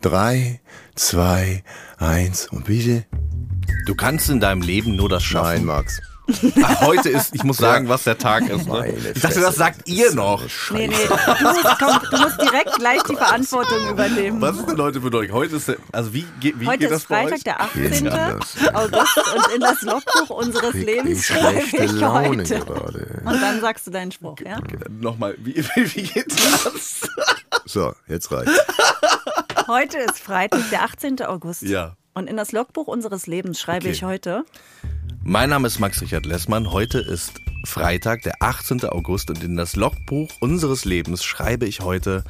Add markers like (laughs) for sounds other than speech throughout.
Drei, zwei, eins und bitte. Du kannst in deinem Leben nur das Nein, schaffen. Max. (laughs) Ach, heute ist, ich muss sagen, was der Tag ist. Ne? Ich dachte, das sagt ihr noch. Nee, nee, du musst, komm, du musst direkt gleich die Verantwortung übernehmen. Was ist denn heute für euch? Heute ist der, also wie, geht- wie Heute geht das ist Freitag, euch? der Geht's 18. anders. August und in das Logbuch unseres Lebens Ich schreibe schlechte ich Laune heute. gerade. Und dann sagst du deinen Spruch, ja? Nochmal, wie, (laughs) wie, wie geht das? So, jetzt reicht's. Heute ist Freitag, der 18. August. Ja. Und in das Logbuch unseres Lebens schreibe Okay. ich heute, Mein Name ist Max-Richard Lessmann. Heute ist Freitag, der 18. August und in das Logbuch unseres Lebens schreibe ich heute,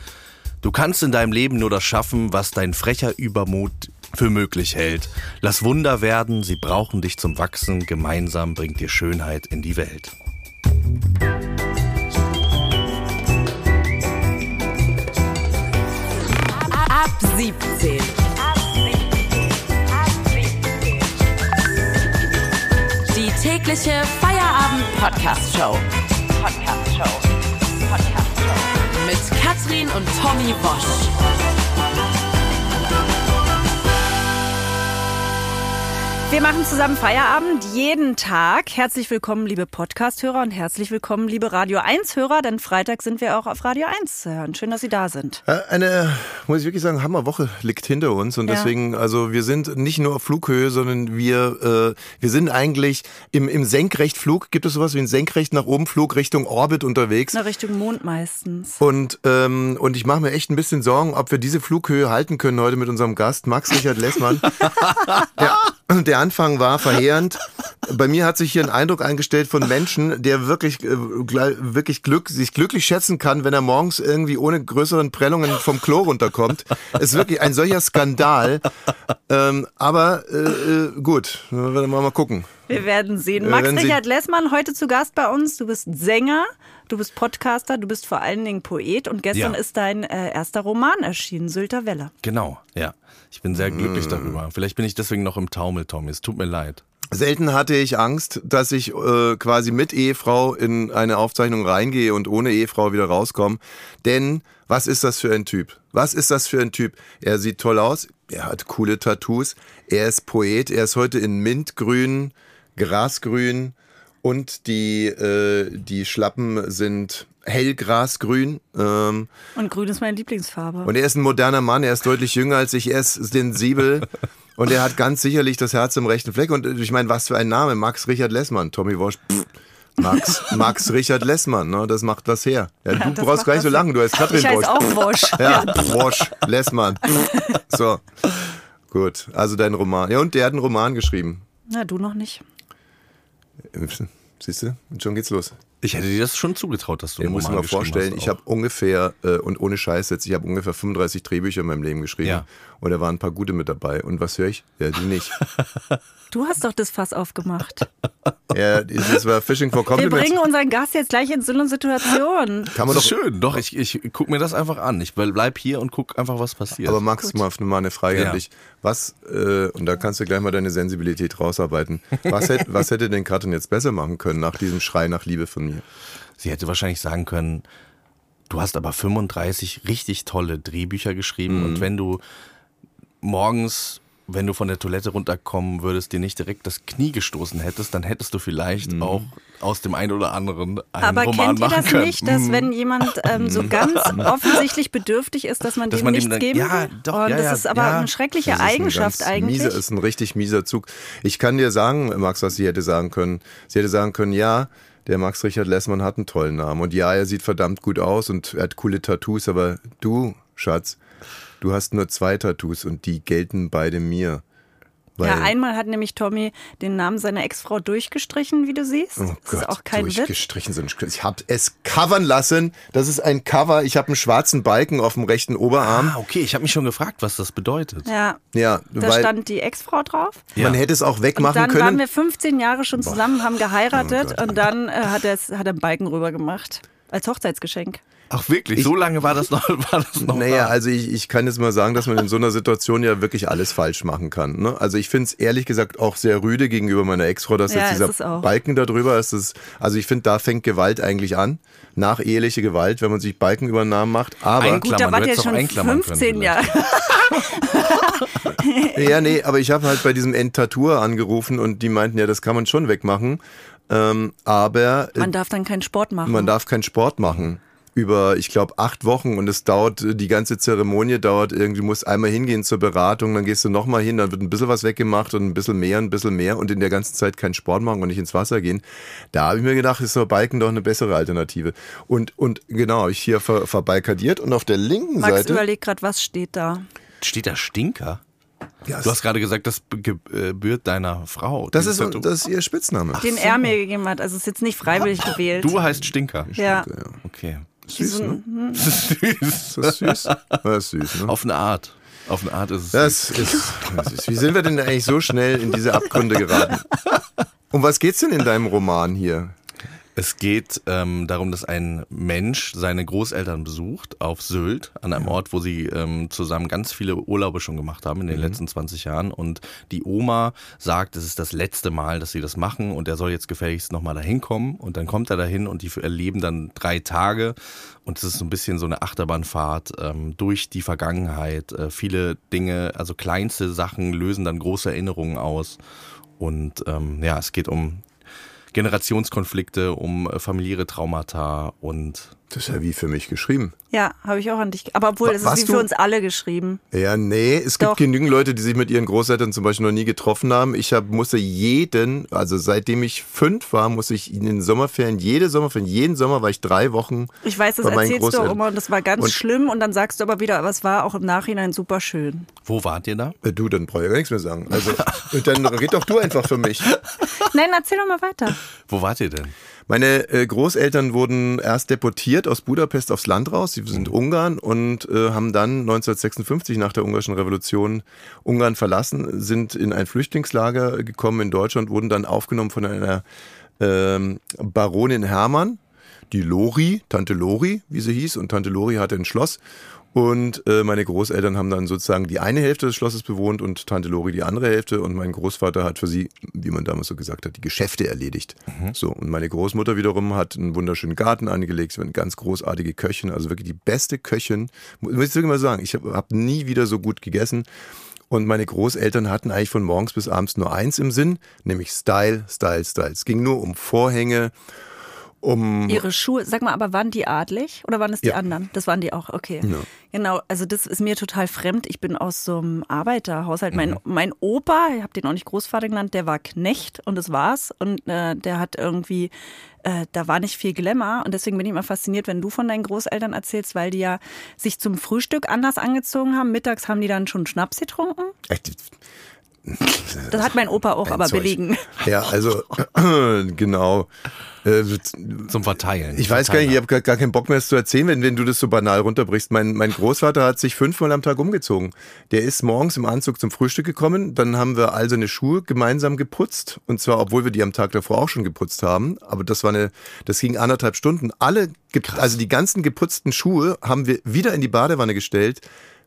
du kannst in deinem Leben nur das schaffen, was dein frecher Übermut für möglich hält. Lass Wunder werden, sie brauchen dich zum Wachsen, gemeinsam bringt dir Schönheit in die Welt. 17. Die tägliche Feierabend-Podcast-Show. Podcast-Show. Podcast-Show. Mit Katrin und Tommy Bosch. Wir machen zusammen Feierabend jeden Tag. Herzlich willkommen, liebe Podcast-Hörer und herzlich willkommen, liebe Radio 1-Hörer, denn Freitag sind wir auch auf Radio 1 zu hören. Schön, dass Sie da sind. Äh, Eine, muss ich wirklich sagen, Hammerwoche liegt hinter uns und Ja. deswegen, also wir sind nicht nur auf Flughöhe, sondern wir, äh, wir sind eigentlich im, im Senkrechtflug, gibt es sowas wie einen Senkrecht nach oben Flug Richtung Orbit unterwegs. Na, Richtung Mond meistens. Und, ähm, und ich mache mir echt ein bisschen Sorgen, ob wir diese Flughöhe halten können heute mit unserem Gast, Max Richard Lessmann. (laughs) der, der Anfang war verheerend. Bei mir hat sich hier ein Eindruck eingestellt von Menschen, der wirklich, äh, wirklich Glück, sich glücklich schätzen kann, wenn er morgens irgendwie ohne größeren Prellungen vom Klo runterkommt. Es ist wirklich ein solcher Skandal. Ähm, aber äh, äh, gut, wir werden mal gucken. Wir werden sehen. Max Richard Lessmann heute zu Gast bei uns. Du bist Sänger, du bist Podcaster, du bist vor allen Dingen Poet und gestern Ja. ist dein äh, erster Roman erschienen, Sylter Welle. Genau, ja. Ich bin sehr glücklich darüber. Vielleicht bin ich deswegen noch im Taumel, Tommy. Es tut mir leid. Selten hatte ich Angst, dass ich äh, quasi mit Ehefrau in eine Aufzeichnung reingehe und ohne Ehefrau wieder rauskomme. Denn was ist das für ein Typ? Was ist das für ein Typ? Er sieht toll aus, er hat coole Tattoos, er ist Poet, er ist heute in Mintgrün, Grasgrün und die, äh, die Schlappen sind hellgrasgrün. Ähm, Und grün ist meine Lieblingsfarbe. und er ist ein moderner Mann, er ist deutlich jünger als ich, er ist sensibel und er hat ganz sicherlich das Herz im rechten Fleck. Und ich meine, was für ein Name, Max Richard Lessmann, Tommy Walsh. Pff. Max, Max Richard Lessmann, ne, das macht das her. Ja, du das brauchst gar nicht so lange, du heißt Katrin ich heiße Walsh. auch Wosch. Ja, Walsh, Lessmann. So, gut, also dein Roman. Ja, und der hat einen Roman geschrieben. Na, du noch nicht. Siehst du, und schon geht's los. Ich hätte dir das schon zugetraut, dass du einen musst dir Roman mal vorstellen, hast ich habe ungefähr, äh, und ohne Scheiß jetzt, ich habe ungefähr 35 Drehbücher in meinem Leben geschrieben. Ja. Und da waren ein paar gute mit dabei. Und was höre ich? Ja, die nicht. (laughs) Du hast doch das Fass aufgemacht. ja, das war Fishing for Wir Compliments. bringen unseren Gast jetzt gleich in so eine Situation. Kann man doch, schön. Doch, ich, ich guck mir das einfach an. Ich bleib hier und guck einfach, was passiert. aber Max, mal, mal eine Frage Ja. an dich. Was, äh, und da kannst du gleich mal deine Sensibilität rausarbeiten. Was, hätte, was hätte denn Katrin jetzt besser machen können nach diesem Schrei nach Liebe von mir? Sie hätte wahrscheinlich sagen können, du hast aber 35 richtig tolle Drehbücher geschrieben Mhm. und wenn du morgens, wenn du von der Toilette runterkommen würdest, dir nicht direkt das Knie gestoßen hättest, dann hättest du vielleicht Mhm. auch aus dem einen oder anderen einen Aber Roman kennt ihr das können. nicht, dass Mhm. wenn jemand ähm, so ganz (laughs) offensichtlich bedürftig ist, dass man Dass dem man nichts dann- geben ja, will? doch, Und ja, das ja, ist aber ja. eine schreckliche Das ist ein Eigenschaft ganz eigentlich. Mieser, ist ein richtig mieser Zug. Ich kann dir sagen, Max, was sie hätte sagen können. Sie hätte sagen können, ja, der Max Richard Lessmann hat einen tollen Namen. Und ja, er sieht verdammt gut aus und er hat coole Tattoos, aber du, Schatz, du hast nur zwei Tattoos und die gelten beide mir. Weil, ja, einmal hat nämlich Tommy den Namen seiner Ex-Frau durchgestrichen, wie du siehst. Oh das Gott, ist auch kein Witz. durchgestrichen sind. Ich habe es covern lassen. Das ist ein Cover. Ich habe einen schwarzen Balken auf dem rechten Oberarm. Ah, okay, ich habe mich schon gefragt, was das bedeutet. Ja, Ja, da weil stand die Ex-Frau drauf. man hätte es auch wegmachen dann waren können. wir 15 Jahre schon zusammen, haben Oh geheiratet und dann äh, hat er hat er einen Balken rüber gemacht. Als Hochzeitsgeschenk. Ach wirklich? so lange war das noch? (laughs) War das noch Naja, wahr? also ich, ich kann jetzt mal sagen, dass man in so einer Situation ja wirklich alles falsch machen kann. Ne? Also ich finde es ehrlich gesagt auch sehr rüde gegenüber meiner Ex-Frau, dass Ja, jetzt dieser. Balken da drüber ist. Das, also ich finde, da fängt Gewalt eigentlich an. Nacheheliche Gewalt, wenn man sich Balken über den Namen macht. Aber Ein- Gut, da wart du ihr hättest schon auch einklammern können 15 Jahre. (laughs) ja, nee, aber ich habe halt bei diesem Enttatur angerufen und die meinten ja, das kann man schon wegmachen. Ähm, aber äh, Man darf dann keinen Sport machen. Man darf keinen Sport machen. Über, ich glaube, acht Wochen und es dauert, die ganze Zeremonie dauert irgendwie, du musst einmal hingehen zur Beratung, dann gehst du nochmal hin, dann wird ein bisschen was weggemacht und ein bisschen mehr, ein bisschen mehr und in der ganzen Zeit keinen Sport machen und nicht ins Wasser gehen. Da habe ich mir gedacht, ist so Biken doch eine bessere Alternative. Und, und genau, ich hier ver, verbalkadiert und auf der linken Max Seite. überlegt gerade, was steht da? Steht da Stinker? Ja, Du hast gerade gesagt, das gebührt deiner Frau. das, ist, das ist ihr Spitzname. Den er mir gegeben hat. Also ist jetzt nicht freiwillig gewählt. Du heißt Stinker. ja. Okay. Süß, ne? Süß. Ist das süß? (laughs) Das ist süß, ne? Auf eine Art. Auf eine Art ist es. Das ist, das ist. Wie sind wir denn eigentlich so schnell in diese Abgründe geraten? (laughs) Um was geht's denn in deinem Roman hier? Es geht ähm, darum, dass ein Mensch seine Großeltern besucht auf Sylt, an einem Ort, wo sie ähm, zusammen ganz viele Urlaube schon gemacht haben in den letzten 20 Jahren. Und die Oma sagt, es ist das letzte Mal, dass sie das machen und er soll jetzt gefälligst nochmal dahin kommen. Und dann kommt er dahin und die erleben dann drei Tage. Und es ist so ein bisschen so eine Achterbahnfahrt ähm, durch die Vergangenheit. Äh, viele Dinge, also kleinste Sachen lösen dann große Erinnerungen aus. Und ähm, ja, es geht um Generationskonflikte, um äh, familiäre Traumata und Das ist ja wie für mich geschrieben. Ja, habe ich auch an dich. Aber obwohl, es ist wie für du- uns alle geschrieben. Ja, nee, es gibt Doch. genügend Leute, die sich mit ihren Großeltern zum Beispiel noch nie getroffen haben. Ich hab, musste jeden, also seitdem ich fünf war, musste ich in den Sommerferien, jede Sommerferien, jeden Sommer war ich drei Wochen. Ich weiß, das bei meinen erzählst du auch immer und das war ganz Und- schlimm und dann sagst du aber wieder, aber es war auch im Nachhinein super schön. wo wart ihr da? Äh, Du, dann brauche ich gar nichts mehr sagen. Also, dann red doch du einfach für mich. (laughs) Nein, erzähl doch mal weiter. Wo wart ihr denn? Meine äh, Großeltern wurden erst deportiert aus Budapest aufs Land raus. Sie sind Ungarn und äh, haben dann 1956 nach der ungarischen Revolution Ungarn verlassen, sind in ein Flüchtlingslager gekommen in Deutschland, wurden dann aufgenommen von einer ähm, Baronin Hermann, die Lori, Tante Lori, wie sie hieß. Und Tante Lori hatte ein Schloss. Und äh, meine Großeltern haben dann sozusagen die eine Hälfte des Schlosses bewohnt und Tante Lori die andere Hälfte. Und mein Großvater hat für sie, wie man damals so gesagt hat, die Geschäfte erledigt. So, und meine Großmutter wiederum hat einen wunderschönen Garten angelegt. Sie war eine ganz großartige Köchin, also wirklich die beste Köchin. Muss ich wirklich mal sagen, ich habe hab nie wieder so gut gegessen. Und meine Großeltern hatten eigentlich von morgens bis abends nur eins im Sinn, nämlich Style, Style, Style. Es ging nur um Vorhänge, um Ihre Schuhe, sag mal, aber waren die adlig oder waren es die Ja. anderen? Das waren die auch, okay. Genau, also das ist mir total fremd. Ich bin aus so einem Arbeiterhaushalt. Mein, mein Opa, ich habe den auch nicht Großvater genannt, der war Knecht und das war's. Und äh, der hat irgendwie, äh, da war nicht viel Glamour. Und deswegen bin ich immer fasziniert, wenn du von deinen Großeltern erzählst, weil die ja sich zum Frühstück anders angezogen haben. Mittags haben die dann schon Schnaps getrunken. Echt, Das hat mein Opa auch, aber Zeug. belegen. Ja, also (clears throat) genau. Äh, Zum Verteilen. Ich weiß gar nicht, ich habe gar, gar keinen Bock mehr, es zu erzählen, wenn, wenn du das so banal runterbrichst. Mein, mein Großvater hat sich fünfmal am Tag umgezogen. Der ist morgens im Anzug zum Frühstück gekommen, dann haben wir all seine Schuhe gemeinsam geputzt. Und zwar, obwohl wir die am Tag davor auch schon geputzt haben. Aber das war eine, das ging anderthalb Stunden. Alle, also die ganzen geputzten Schuhe haben wir wieder in die Badewanne gestellt.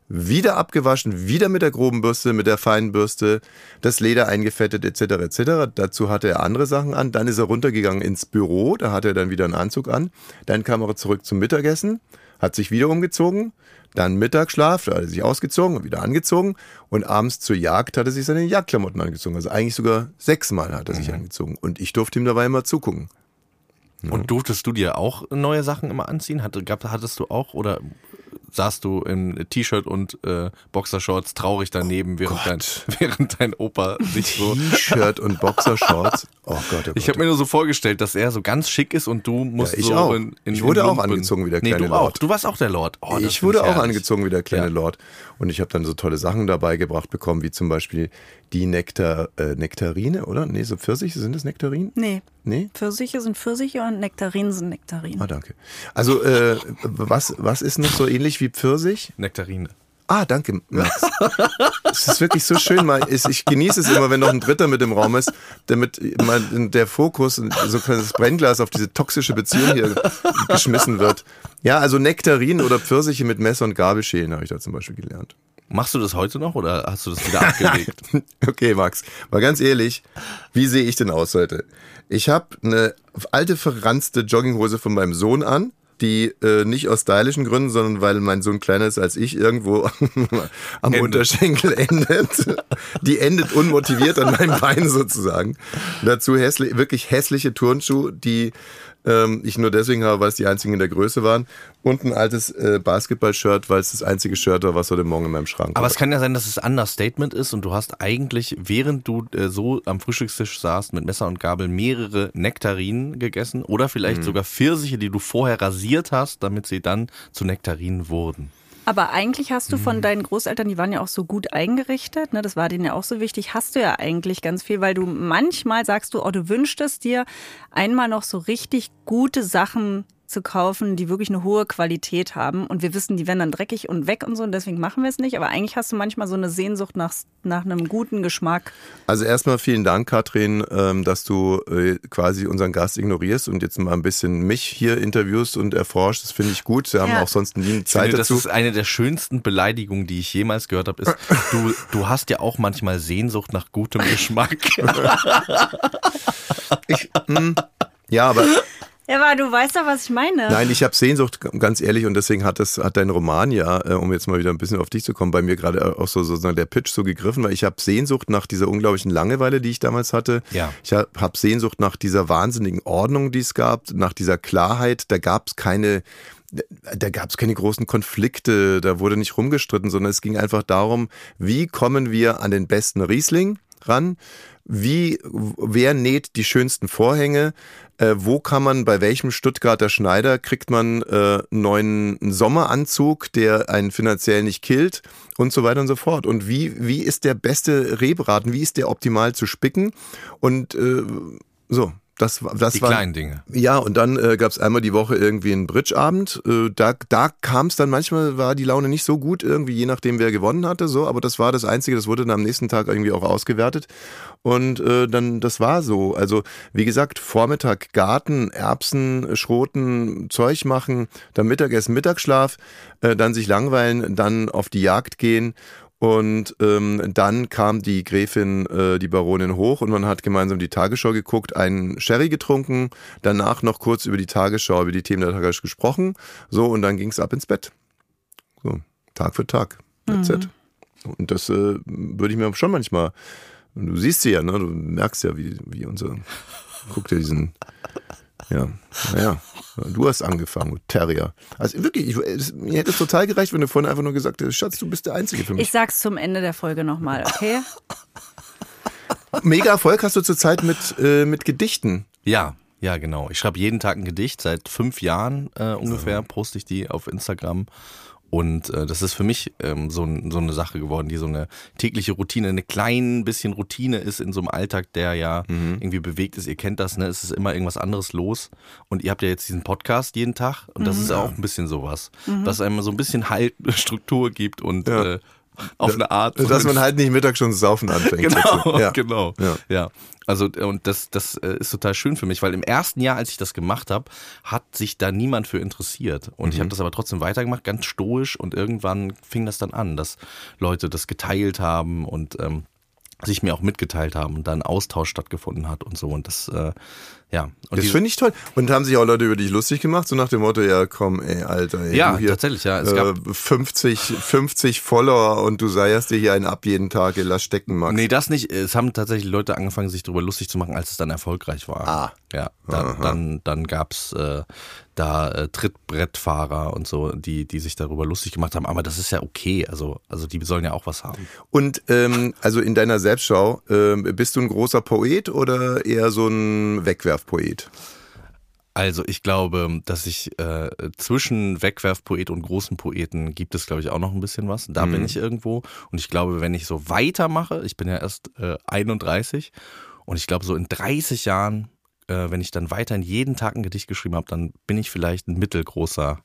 Wieder abgewaschen, wieder mit der groben Bürste, mit der feinen Bürste, das Leder eingefettet etc. etc. Dazu hatte er andere Sachen an. Dann ist er runtergegangen ins Büro, da hatte er dann wieder einen Anzug an. Dann kam er zurück zum Mittagessen, hat sich wieder umgezogen, dann Mittagsschlaf, da hat er sich ausgezogen und wieder angezogen und abends zur Jagd hat er sich seine Jagdklamotten angezogen. Also eigentlich sogar sechsmal hat er sich angezogen und ich durfte ihm dabei immer zugucken. Und durftest du dir auch neue Sachen immer anziehen? Hattest du auch oder saßt du im T-Shirt und äh, Boxershorts traurig daneben, während, dein, (laughs) während dein Opa sich so. T-Shirt und Boxershorts. (laughs) Oh Gott, oh Gott. Ich habe mir nur so vorgestellt, dass er so ganz schick ist und du musst Ja, ich so auch. in, in Ich wurde in auch angezogen wie der nee, kleine du auch. Lord. Du warst auch der Lord. Oh, ich wurde auch herrlich. angezogen wie der kleine Ja. Lord. Und ich habe dann so tolle Sachen dabei gebracht bekommen, wie zum Beispiel die Nektar, äh, Nektarine, oder? Nee, so Pfirsiche, sind das Nektarinen? Nee. Nee? Pfirsiche sind Pfirsiche und Nektarinen sind Nektarinen. Ah, danke. Also, äh, was, was ist noch so ähnlich wie Pfirsich? Nektarine. Ah, danke, Max. es ist wirklich so schön. Mal, ich genieße es immer, wenn noch ein Dritter mit im Raum ist, damit der Fokus, so das Brennglas auf diese toxische Beziehung hier geschmissen wird. Ja, also Nektarinen oder Pfirsiche mit Messer und Gabel schälen habe ich da zum Beispiel gelernt. Machst du das heute noch oder hast du das wieder abgelegt? (laughs) okay, Max, mal ganz ehrlich, wie sehe ich denn aus heute? Ich habe eine alte verranzte Jogginghose von meinem Sohn an die äh, nicht aus stylischen Gründen, sondern weil mein Sohn kleiner ist als ich, irgendwo (laughs) am endet. Unterschenkel endet. Die endet unmotiviert an meinem Bein sozusagen. Dazu hässlich, wirklich hässliche Turnschuhe, die ähm, ich nur deswegen habe, weil es die einzigen in der Größe waren. Und ein altes äh, Basketball-Shirt, weil es das einzige Shirt war, was heute Morgen in meinem Schrank war. Aber es kann ja sein, dass es ein Understatement ist und du hast eigentlich, während du äh, so am Frühstückstisch saßt mit Messer und Gabel, mehrere Nektarinen gegessen oder vielleicht mhm. sogar Pfirsiche, die du vorher rasiert hast, damit sie dann zu Nektarinen wurden. Aber eigentlich hast du von mhm. deinen Großeltern, die waren ja auch so gut eingerichtet, ne, das war denen ja auch so wichtig, hast du ja eigentlich ganz viel, weil du manchmal sagst du, oh, du wünschtest dir einmal noch so richtig gute Sachen zu kaufen, die wirklich eine hohe Qualität haben. Und wir wissen, die werden dann dreckig und weg und so, und deswegen machen wir es nicht. Aber eigentlich hast du manchmal so eine Sehnsucht nach, nach einem guten Geschmack. Also erstmal vielen Dank, Katrin, ähm, dass du äh, quasi unseren Gast ignorierst und jetzt mal ein bisschen mich hier interviewst und erforscht. Das finde ich gut. Wir haben ja. auch sonst nie Zeit finde, dazu. Das ist eine der schönsten Beleidigungen, die ich jemals gehört habe, ist, (laughs) du, du hast ja auch manchmal Sehnsucht nach gutem Geschmack. (laughs) ich, mh, hm, ja, aber ja, aber du weißt doch, was ich meine. Nein, ich habe Sehnsucht, ganz ehrlich, und deswegen hat das, hat dein Roman ja, äh, um jetzt mal wieder ein bisschen auf dich zu kommen, bei mir gerade auch so sozusagen der Pitch so gegriffen, weil ich habe Sehnsucht nach dieser unglaublichen Langeweile, die ich damals hatte. Ja. Ich habe hab Sehnsucht nach dieser wahnsinnigen Ordnung, die es gab, nach dieser Klarheit. Da gab es keine, da gab es keine großen Konflikte, da wurde nicht rumgestritten, sondern es ging einfach darum, wie kommen wir an den besten Riesling ran? Wie, wer näht die schönsten Vorhänge? Äh, wo kann man, bei welchem Stuttgarter Schneider kriegt man äh, einen neuen Sommeranzug, der einen finanziell nicht killt und so weiter und so fort. Und wie, wie ist der beste Rehbraten? Wie ist der optimal zu spicken? Und äh, so, das, das die war, kleinen Dinge. Ja, und dann äh, gab es einmal die Woche irgendwie einen Bridgeabend. Äh, da da kam es dann manchmal, war die Laune nicht so gut, irgendwie, je nachdem, wer gewonnen hatte, so, aber das war das Einzige, das wurde dann am nächsten Tag irgendwie auch ausgewertet. Und äh, dann, das war so. Also, wie gesagt, Vormittag Garten, Erbsen, Schroten, Zeug machen, dann Mittagessen, Mittagsschlaf, äh, dann sich langweilen, dann auf die Jagd gehen und ähm, dann kam die Gräfin, äh, die Baronin hoch und man hat gemeinsam die Tagesschau geguckt, einen Sherry getrunken, danach noch kurz über die Tagesschau, über die Themen der Tagesschau gesprochen. So, und dann ging es ab ins Bett. So, Tag für Tag. That's mhm. it. Und das äh, würde ich mir schon manchmal. Du siehst sie ja, ne? Du merkst ja, wie, wie unser. Guck dir diesen ja, naja. Du hast angefangen, Terrier. Also wirklich, ich, es, mir hätte es total gereicht, wenn du vorhin einfach nur gesagt hättest, Schatz, du bist der Einzige für mich. Ich sag's zum Ende der Folge nochmal, okay? Mega Erfolg hast du zurzeit mit, äh, mit Gedichten. Ja, ja, genau. Ich schreibe jeden Tag ein Gedicht. Seit fünf Jahren äh, ungefähr poste ich die auf Instagram. Und äh, das ist für mich ähm, so, so eine Sache geworden, die so eine tägliche Routine, eine klein bisschen Routine ist in so einem Alltag, der ja mhm. irgendwie bewegt ist. Ihr kennt das, ne? Es ist immer irgendwas anderes los. Und ihr habt ja jetzt diesen Podcast jeden Tag und das mhm. ist auch ein bisschen sowas, mhm. was einem so ein bisschen Halt, Struktur gibt und ja. äh, auf eine Art. Dass man halt nicht mittags schon saufen anfängt. genau, (laughs) ja. genau. Ja. ja. Also und das, das äh, ist total schön für mich, weil im ersten Jahr, als ich das gemacht habe, hat sich da niemand für interessiert. Und mhm. ich habe das aber trotzdem weitergemacht, ganz stoisch. Und irgendwann fing das dann an, dass Leute das geteilt haben und ähm, sich mir auch mitgeteilt haben und da ein Austausch stattgefunden hat und so. Und das, äh, ja. Und das finde ich toll. Und haben sich auch Leute über dich lustig gemacht, so nach dem Motto, ja komm, ey, Alter. Ey, ja, hier, tatsächlich, ja. Es äh, gab 50, 50 Follower und du seierst dir hier einen ab jeden Tag, lass stecken, Max. Nee, das nicht. Es haben tatsächlich Leute angefangen, sich darüber lustig zu machen, als es dann erfolgreich war. Ah. Ja, dann, dann, dann gab's äh, da äh, Trittbrettfahrer und so, die, die sich darüber lustig gemacht haben. Aber das ist ja okay. Also, also die sollen ja auch was haben. Und ähm, also in deiner Selbstschau, äh, bist du ein großer Poet oder eher so ein Wegwerfpoet? Also ich glaube, dass ich äh, zwischen Wegwerfpoet und großen Poeten gibt es, glaube ich, auch noch ein bisschen was. Da mhm. bin ich irgendwo. Und ich glaube, wenn ich so weitermache, ich bin ja erst äh, 31 und ich glaube, so in 30 Jahren äh, wenn ich dann weiterhin jeden Tag ein Gedicht geschrieben habe, dann bin ich vielleicht ein mittelgroßer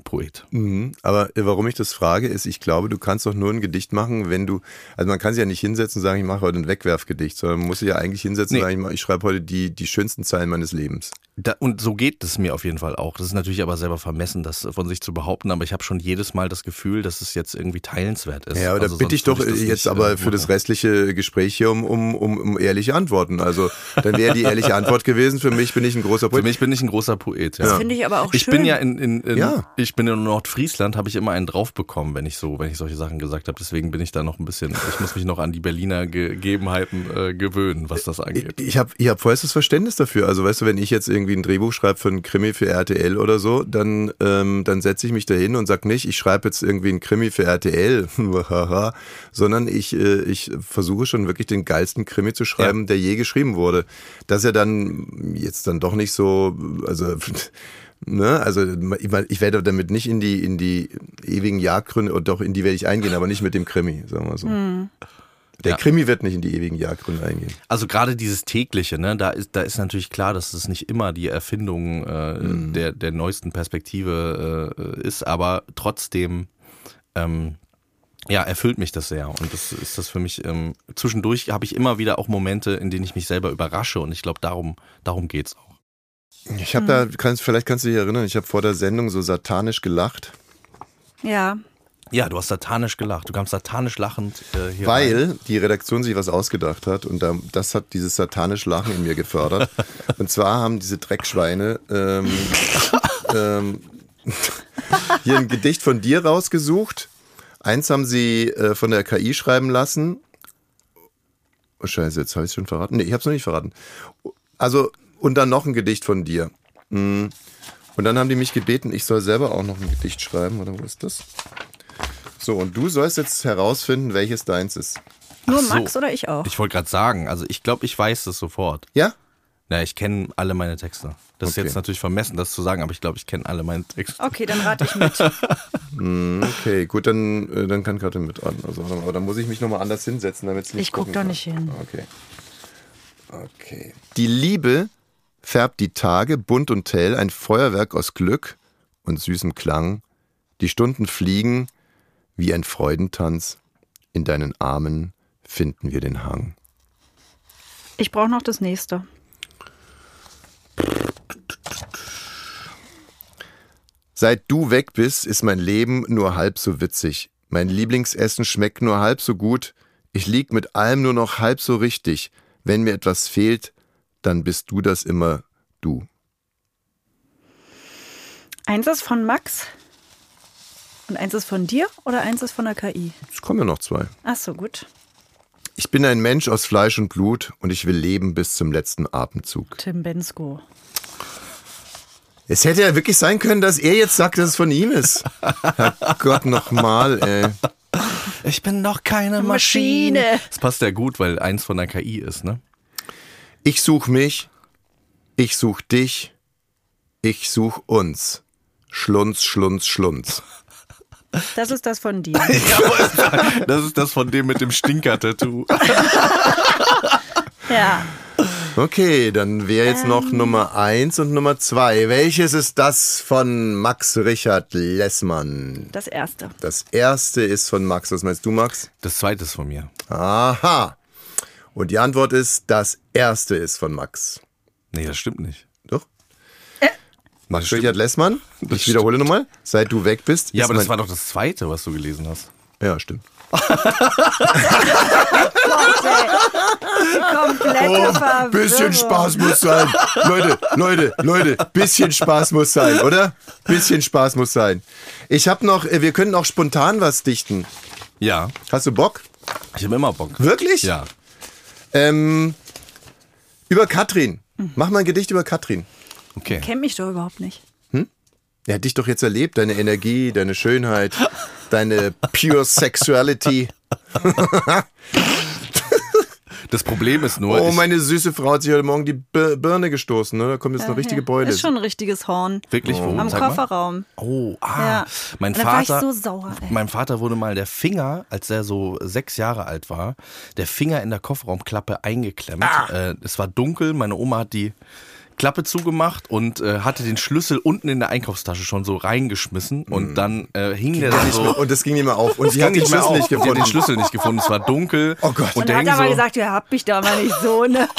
Poet. Mhm. Aber äh, warum ich das frage, ist, ich glaube, du kannst doch nur ein Gedicht machen, wenn du, also man kann sich ja nicht hinsetzen und sagen, ich mache heute ein Wegwerfgedicht, sondern man muss sich ja eigentlich hinsetzen Nee. und sagen, ich, ich schreibe heute die, die schönsten Zeilen meines Lebens. Da, und so geht es mir auf jeden Fall auch. Das ist natürlich aber selber vermessen, das von sich zu behaupten, aber ich habe schon jedes Mal das Gefühl, dass es jetzt irgendwie teilenswert ist. Ja, aber da Also bitte ich doch würde das jetzt nicht, aber äh, für das restliche Gespräch hier um, um, um, um ehrliche Antworten. Also dann wäre die ehrliche Antwort gewesen, für mich bin ich ein großer Für Poet. mich bin ich ein großer Poet. Ja. Das finde ich aber auch Ich schön. bin ja in, in, in Ja. ich bin in Nordfriesland, habe ich immer einen drauf bekommen, wenn ich so, wenn ich solche Sachen gesagt habe. Deswegen bin ich da noch ein bisschen, ich muss mich noch an die Berliner Gegebenheiten äh, gewöhnen, was das angeht. Ich habe ich hab vollstes Verständnis dafür. Also weißt du, wenn ich jetzt irgendwie ein Drehbuch schreibe für einen Krimi für RTL oder so, dann, ähm, dann setze ich mich da hin und sag nicht, ich schreibe jetzt irgendwie einen Krimi für RTL, (laughs) sondern ich, äh, ich versuche schon wirklich den geilsten Krimi zu schreiben, der je geschrieben wurde. Dass er dann jetzt dann doch nicht so, also (laughs) Ne, also ich mein, ich werde damit nicht in die in die ewigen Jagdgründe, und doch in die werde ich eingehen, aber nicht mit dem Krimi, sagen wir so. Der Ja. Krimi wird nicht in die ewigen Jagdgründe eingehen. Also gerade dieses tägliche, ne, da ist, da ist natürlich klar, dass es nicht immer die Erfindung äh, Mhm. der, der neuesten Perspektive äh, ist, aber trotzdem ähm, ja, erfüllt mich das sehr. Und das ist das für mich, ähm, zwischendurch habe ich immer wieder auch Momente, in denen ich mich selber überrasche und ich glaube, darum, darum geht's auch. Ich habe da, kannst, vielleicht kannst du dich erinnern, ich habe vor der Sendung so satanisch gelacht, Ja, Ja, du hast satanisch gelacht. Du kamst satanisch lachend äh, hier rein. weil die Redaktion sich was ausgedacht hat und da, das hat dieses satanisch Lachen in mir gefördert. (laughs) Und zwar haben diese Dreckschweine ähm, (laughs) ähm, hier ein Gedicht von dir rausgesucht. Eins haben sie äh, von der KI schreiben lassen. Oh Scheiße, jetzt habe ich es schon verraten. Nee, ich habe es noch nicht verraten. Also, und dann noch ein Gedicht von dir. Mm. Und dann haben die mich gebeten, ich soll selber auch noch ein Gedicht schreiben. Oder wo ist das? So, und du sollst jetzt herausfinden, welches deins ist. nur Ach so. Max oder ich auch. Ich wollte gerade sagen, also ich glaube, ich weiß das sofort. Ja? Ja, ich kenne alle meine Texte. Das Okay. ist jetzt natürlich vermessen, das zu sagen, aber ich glaube, ich kenne alle meine Texte. Okay, dann rate ich mit. (laughs) Okay, gut, dann, äh, dann kann Katrin mit an. Also, aber dann muss ich mich nochmal anders hinsetzen, damit es nicht Ich guck gucken da nicht hin. Okay. Okay. Die Liebe färbt die Tage bunt und hell, ein Feuerwerk aus Glück und süßem Klang. Die Stunden fliegen wie ein Freudentanz. In deinen Armen finden wir den Hang. Ich brauche noch das nächste. Seit du weg bist, ist mein Leben nur halb so witzig. Mein Lieblingsessen schmeckt nur halb so gut. Ich lieg mit allem nur noch halb so richtig. Wenn mir etwas fehlt, dann bist du das immer du. Eins ist von Max und eins ist von dir oder eins ist von der KI? Es kommen ja noch zwei. Ach so, gut. Ich bin ein Mensch aus Fleisch und Blut und ich will leben bis zum letzten Atemzug. Tim Bensko. Es hätte ja wirklich sein können, dass er jetzt sagt, dass es von ihm ist. Herrgott, nochmal, ey. Ich bin noch keine Maschine. Maschine. Das passt ja gut, weil eins von der KI ist, ne? Ich such mich, ich such dich, ich such uns. Schlunz, Schlunz, Schlunz. Das ist das von dir. (laughs) Das ist das von dem mit dem Stinker-Tattoo. (laughs) ja. Okay, dann wäre jetzt noch Nummer eins und Nummer zwei. Welches ist das von Max Richard Lessmann? Das erste. Das erste ist von Max. Was meinst du, Max? Das zweite ist von mir. Aha. Und die Antwort ist, das erste ist von Max. Nee, das stimmt nicht. Doch? Max Richard Lessmann. Ich wiederhole nochmal. Seit du weg bist. Ja, aber das war doch das zweite, was du gelesen hast. Ja, stimmt. (laughs) Komplette. Oh, Bisschen Spaß muss sein. Leute, Leute, Leute, bisschen Spaß muss sein, oder? Bisschen Spaß muss sein. Ich habe noch, äh, wir können auch spontan was dichten. Ja, Hast du Bock? ich habe immer Bock. Wirklich? Ja. Ähm, über Katrin. Mach mal ein Gedicht über Katrin. Okay. Kenn mich doch überhaupt nicht. Er hat dich doch jetzt erlebt, deine Energie, deine Schönheit, deine pure (laughs) Sexuality. (laughs) Das Problem ist nur, Oh, ich, meine süße Frau hat sich heute Morgen die Bir- Birne gestoßen. Ne? Da kommt jetzt eine richtige Beule. Ist schon ein richtiges Horn. wirklich wo? Am Sag mal. Kofferraum. Oh, ah. Ja. Mein Da war ich Vater. so sauer, ey. Mein Vater wurde mal der Finger, als er so sechs Jahre alt war, der Finger in der Kofferraumklappe eingeklemmt. Ah. Äh, es war dunkel, meine Oma hat die Klappe zugemacht und äh, hatte den Schlüssel unten in der Einkaufstasche schon so reingeschmissen und dann äh, hing der da so. Und das ging nicht mehr auf. Und sie hat den Schlüssel auf. nicht gefunden. den Schlüssel nicht gefunden. Es war dunkel. Oh Gott. Und Und er hat aber so. gesagt, ihr habt mich doch mal nicht so, ne? (laughs)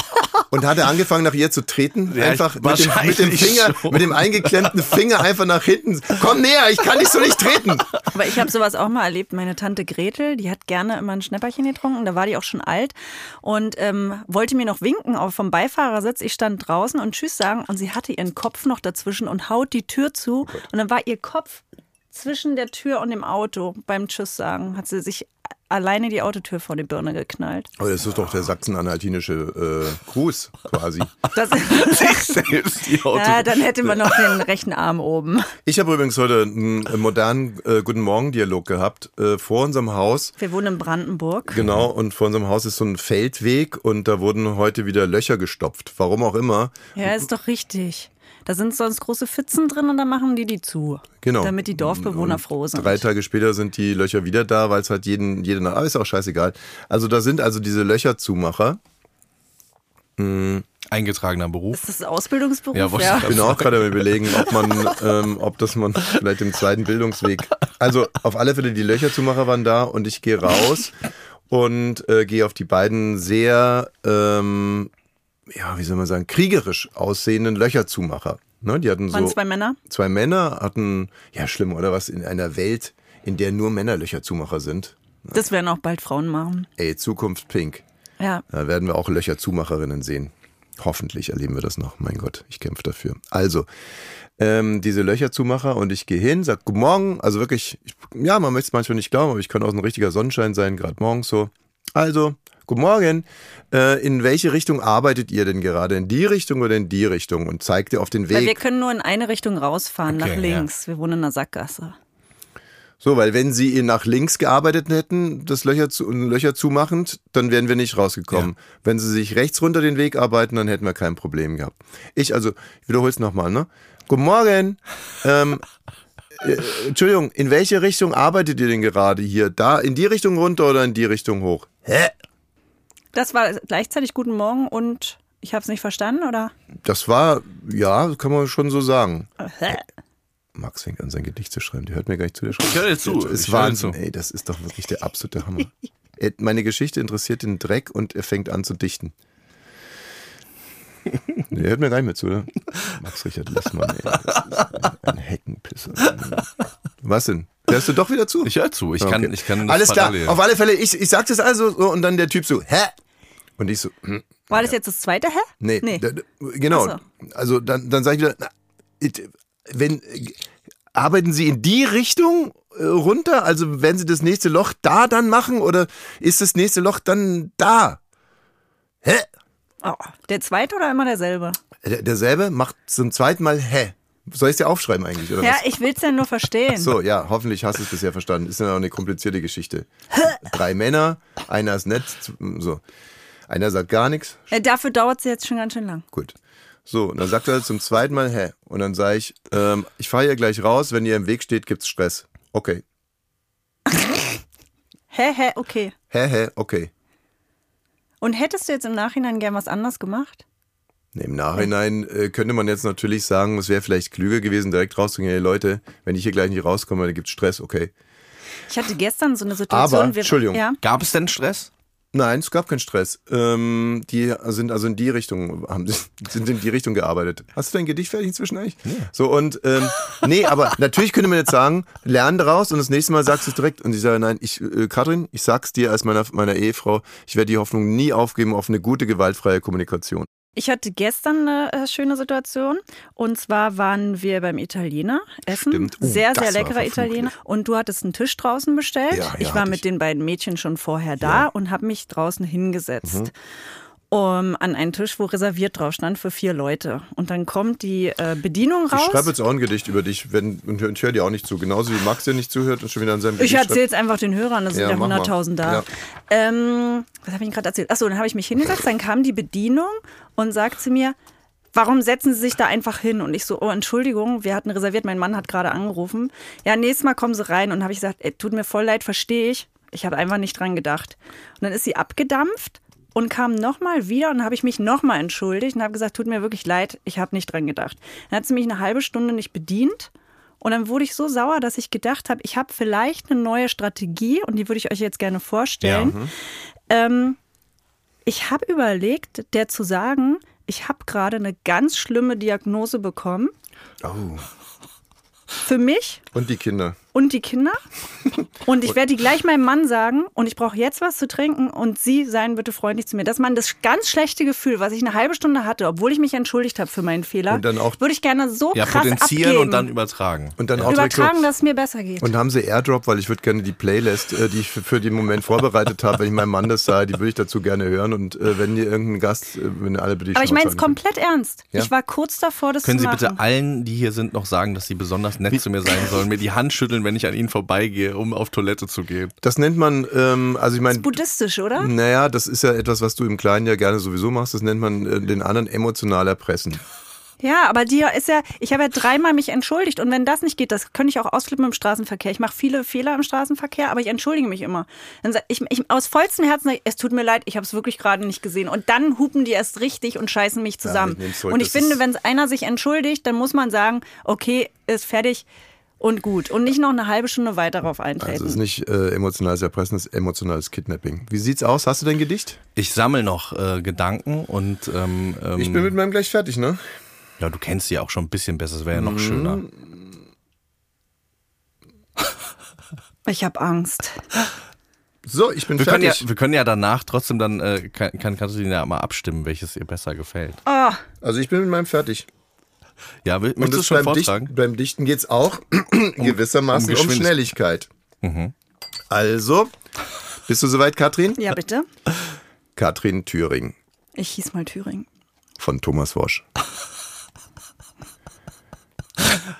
Und hat er angefangen, nach ihr zu treten? Ja, einfach mit dem, mit dem Finger, schon. mit dem eingeklemmten Finger einfach nach hinten. Komm näher, ich kann dich so nicht treten. Aber ich habe sowas auch mal erlebt. Meine Tante Gretel, die hat gerne immer ein Schnäpperchen getrunken. Da war die auch schon alt und ähm, wollte mir noch winken auch vom Beifahrersitz. Ich stand draußen und Tschüss sagen und sie hatte ihren Kopf noch dazwischen und haut die Tür zu. Und dann war ihr Kopf zwischen der Tür und dem Auto beim Tschüss sagen. Hat sie sich alleine die Autotür vor die Birne geknallt. Aber das ist doch der sachsen-anhaltinische äh, Gruß quasi. (laughs) Das, (laughs) sich selbst die Auto. ja, dann hätte man noch (laughs) den rechten Arm oben. Ich habe übrigens heute einen modernen äh, Guten Morgen-Dialog gehabt äh, vor unserem Haus. Wir wohnen in Brandenburg. Genau, und vor unserem Haus ist so ein Feldweg und da wurden heute wieder Löcher gestopft. Warum auch immer. Ja, ist doch richtig. Da sind sonst große Pfützen drin und dann machen die die zu. Genau. Damit die Dorfbewohner froh sind. Drei Tage später sind die Löcher wieder da, weil es halt jeden, jede Nacht, aber ist auch scheißegal. Also da sind also diese Löcherzumacher. Eingetragener Beruf. Ist das ein Ausbildungsberuf? Ja, ich Ich bin auch gerade am überlegen, ob man, ähm, ob das man vielleicht im zweiten Bildungsweg. Also auf alle Fälle die Löcherzumacher waren da und ich gehe raus und äh, gehe auf die beiden sehr, ähm, ja, wie soll man sagen, kriegerisch aussehenden Löcherzumacher. Ne, die hatten so Waren zwei Männer? zwei Männer hatten, ja schlimm oder was, in einer Welt, in der nur Männer Löcherzumacher sind. Das werden auch bald Frauen machen. Ey, Zukunft pink. Ja. Da werden wir auch Löcherzumacherinnen sehen. Hoffentlich erleben wir das noch. Mein Gott, ich kämpfe dafür. Also, ähm, diese Löcherzumacher und ich gehe hin, sag Guten Morgen. Also wirklich, ich, ja, man möchte es manchmal nicht glauben, aber ich kann auch ein richtiger Sonnenschein sein, gerade morgens so. Also, Guten Morgen. Äh, in welche Richtung arbeitet ihr denn gerade? In die Richtung oder in die Richtung? Und zeigt ihr auf den Weil wir Weg. können nur in eine Richtung rausfahren, Okay, nach links. Wir wohnen in einer Sackgasse. So, weil wenn sie nach links gearbeitet hätten, das Löcher, zu, Löcher zumachend, dann wären wir nicht rausgekommen. Wenn sie sich rechts runter den Weg arbeiten, dann hätten wir kein Problem gehabt. Ich, also, ich wiederhole es nochmal, ne? Guten Morgen. Ähm, äh, Entschuldigung, in welche Richtung arbeitet ihr denn gerade hier? Da, in die Richtung runter oder in die Richtung hoch? Hä? Das war gleichzeitig Guten Morgen und ich habe es nicht verstanden, oder? Das war, ja, kann man schon so sagen. Hä? Max fängt an, sein Gedicht zu schreiben. Der hört mir gar nicht zu. Der schreibt. Ich höre dir zu. Das ist Ich Wahnsinn. zu. Ey, das ist doch wirklich der absolute Hammer. Er- Meine Geschichte interessiert den Dreck und er fängt an zu dichten. Der hört mir gar nicht mehr zu, oder? Max Richard Lessmann, ey. Das ist ein, ein Heckenpisser. Was denn? Hörst du doch wieder zu? Ich höre zu. Ich kann, Okay. ich kann das Alles klar. parallel. Auf alle Fälle, ich, ich sag das also so und dann der Typ so, hä? Und ich so, hm, War das jetzt das zweite, hä? Nee, Nee. genau. Ach Also dann, dann sage ich wieder, na, wenn arbeiten Sie in die Richtung äh, runter? Also werden Sie das nächste Loch da dann machen oder ist das nächste Loch dann da? Hä? Oh, der zweite oder immer derselbe? Der, derselbe macht zum zweiten Mal hä? Soll ich es dir aufschreiben eigentlich oder Ja, was? ich will es ja nur verstehen. So, ja, hoffentlich hast du es bisher verstanden. Ist ja auch eine komplizierte Geschichte. (laughs) Drei Männer, einer ist nett, so. Einer sagt gar nichts, Äh, dafür dauert es jetzt schon ganz schön lang. Gut. So, und dann sagt er zum zweiten Mal, hä? Und dann sage ich, ähm, ich fahre hier gleich raus, wenn ihr im Weg steht, gibt's Stress. Okay. (laughs) Hä, hä, okay. Hä, hä, okay. Und hättest du jetzt im Nachhinein gern was anderes gemacht? Nee, Im Nachhinein äh, könnte man jetzt natürlich sagen, es wäre vielleicht klüger gewesen, direkt rauszugehen, hey Leute, wenn ich hier gleich nicht rauskomme, dann gibt's Stress, okay. Ich hatte gestern so eine Situation. Aber, wir- Entschuldigung. Ja. Gab es denn Stress? Nein, es gab keinen Stress. Ähm, die sind also in die Richtung, haben, sind in die Richtung gearbeitet. Hast du dein Gedicht fertig inzwischen eigentlich? So und ähm, nee, aber natürlich könnte man jetzt sagen, lern daraus und das nächste Mal sagst du es direkt und ich sage, nein, ich, äh, Katrin, ich sag's dir als meiner, meiner Ehefrau, ich werde die Hoffnung nie aufgeben auf eine gute, gewaltfreie Kommunikation. Ich hatte gestern eine äh, schöne Situation. Und zwar waren wir beim Italiener essen. Stimmt. Oh, sehr, sehr leckerer. Italiener. Und du hattest einen Tisch draußen bestellt. Ja, ja, ich war mit ich. den beiden Mädchen schon vorher da und habe mich draußen hingesetzt. Mhm. Um, an einen Tisch, wo reserviert drauf stand für vier Leute. Und dann kommt die äh, Bedienung Ich raus. schreibe jetzt auch ein Gedicht über dich wenn, und, hör- und höre dir auch nicht zu. Genauso wie Max dir nicht zuhört und schon wieder an seinem Ich Gedicht erzähle es einfach den Hörern, das sind Ja, ja mach mal. 100.000 da. Ja. Ähm, was habe ich gerade erzählt? Achso, dann habe ich mich hingesetzt, dann kam die Bedienung und sagt zu mir, warum setzen Sie sich da einfach hin? Und ich so, oh, Entschuldigung, wir hatten reserviert, mein Mann hat gerade angerufen. Ja, nächstes Mal kommen Sie rein. Und habe ich gesagt, ey, tut mir voll leid, verstehe ich. Ich habe einfach nicht dran gedacht. Und dann ist sie abgedampft, und kam nochmal wieder und habe ich mich nochmal entschuldigt und habe gesagt, tut mir wirklich leid, ich habe nicht dran gedacht. Dann hat sie mich eine halbe Stunde nicht bedient und dann wurde ich so sauer, dass ich gedacht habe, ich habe vielleicht eine neue Strategie und die würde ich euch jetzt gerne vorstellen. Ähm, ich habe überlegt, der zu sagen, ich habe gerade eine ganz schlimme Diagnose bekommen. Oh. Für mich Und die Kinder. Und die Kinder. (laughs) Und ich werde die gleich meinem Mann sagen und ich brauche jetzt was zu trinken und Sie seien bitte freundlich zu mir. Das man das ganz schlechte Gefühl, was ich eine halbe Stunde hatte, obwohl ich mich entschuldigt habe für meinen Fehler, Und dann auch- würde ich gerne so Ja, krass potenzieren abgeben. und dann übertragen. Und dann auch direkt so, übertragen, dass es mir besser geht. Und haben sie Airdrop, weil ich würde gerne die Playlist, äh, die ich für, für den Moment vorbereitet habe, wenn ich meinem Mann das sah, die würde ich dazu gerne hören. Und äh, wenn ihr irgendein Gast, äh, wenn ihr alle bitte Aber ich meine es komplett ernst. Ja. Ich war kurz davor, das Können zu Sie machen. bitte allen, die hier sind, noch sagen, dass sie besonders nett zu mir sein sollen, mir die Hand schütteln, wenn ich an ihnen vorbeigehe, um auf Toilette zu gehen? Das nennt man, ähm, also ich meine, Buddhistisch, oder? naja, das ist ja etwas, was du im Kleinen ja gerne sowieso machst. Das nennt man äh, den anderen emotional erpressen. Ja, aber die ist ja, ich habe ja dreimal mich entschuldigt und wenn das nicht geht, das könnte ich auch ausflippen im Straßenverkehr. Ich mache viele Fehler im Straßenverkehr, aber ich entschuldige mich immer. Dann sag ich, ich aus vollstem Herzen, sag ich, es tut mir leid, ich habe es wirklich gerade nicht gesehen. Und dann hupen die erst richtig und scheißen mich zusammen. ich nehm's zurück, und ich das finde, ist- wenn einer sich entschuldigt, dann muss man sagen, okay, ist fertig und gut. Und nicht noch eine halbe Stunde weiter darauf eintreten. Also es ist nicht äh, emotionales Erpressen, es ist emotionales Kidnapping. Wie sieht's aus? Hast du dein Gedicht? Ich sammle noch äh, Gedanken und ähm, ähm, Ich bin mit meinem gleich fertig, ne? ja, du kennst sie auch schon ein bisschen besser, das wäre ja noch schöner. ich habe Angst. So, ich bin Wir können, ja, fertig. wir können ja danach trotzdem dann, äh, kann, kann Katharina ja mal abstimmen, welches ihr besser gefällt. Oh, Also ich bin mit meinem fertig. Ja, will- Und möchtest du das schon beim, vortragen? Dichten, beim Dichten geht's auch (clears throat) gewissermaßen um um. Schnelligkeit. Also, bist du soweit, Katrin? ja, bitte. Katrin Thüring Ich hieß mal Thüringen. von Thomas Wosch.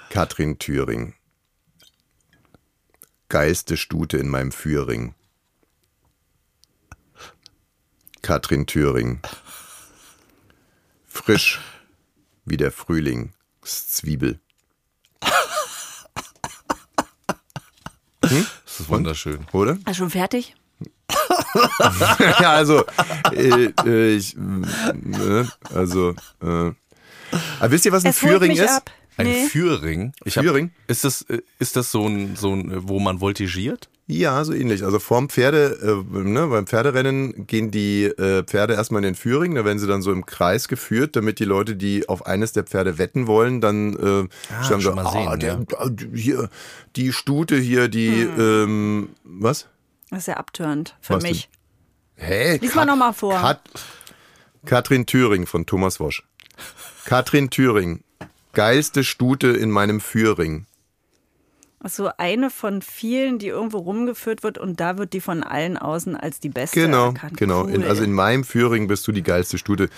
Katrin Thüring. Geiste Stute in meinem Führing. Katrin Thüring. Frisch wie der Frühlingszwiebel. Das ist wunderschön. Oder? Also schon fertig? (laughs) ja, also, äh, äh, ich, äh, also, äh. Aber wisst ihr, was ein Es Führing ist? ab. Ein Nee. Führing. Ich hab- Führing? Ist das, äh, ist das so ein, so ein, wo man voltigiert? Ja, so ähnlich. Also vorm Pferde, äh, ne, beim Pferderennen gehen die äh, Pferde erstmal in den Führing, da werden sie dann so im Kreis geführt, damit die Leute, die auf eines der Pferde wetten wollen, dann äh, Ah, sagen schon so, mal ah, sehen, der, ja. ah, hier, die Stute hier, die, Hm. ähm, was? Das ist ja abtörend für Was denn? mich. Hä? Lies mal noch mal vor. Kat Katrin Thüring von Thomas Wosch. Katrin Thüring, geilste Stute in meinem Führing. So eine von vielen, die irgendwo rumgeführt wird und da wird die von allen außen als die beste Genau, erkannt. genau. Cool. In, also in meinem Führing bist du die geilste Stute.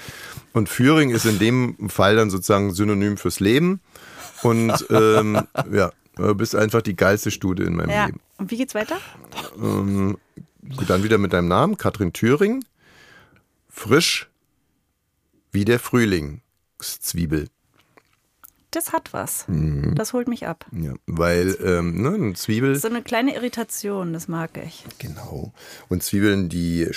Und Führing ist in dem Fall dann sozusagen Synonym fürs Leben. Und (laughs) ähm, ja, du bist einfach die geilste Stute in meinem ja. Leben. Und wie geht's weiter? Dann wieder mit deinem Namen, Katrin Thüring. Frisch wie der Frühlingszwiebel. Das hat was. Mhm. Das holt mich ab. Ja, weil ähm, ne, eine Zwiebel. So eine kleine Irritation, das mag ich. Genau. Und Zwiebeln, die,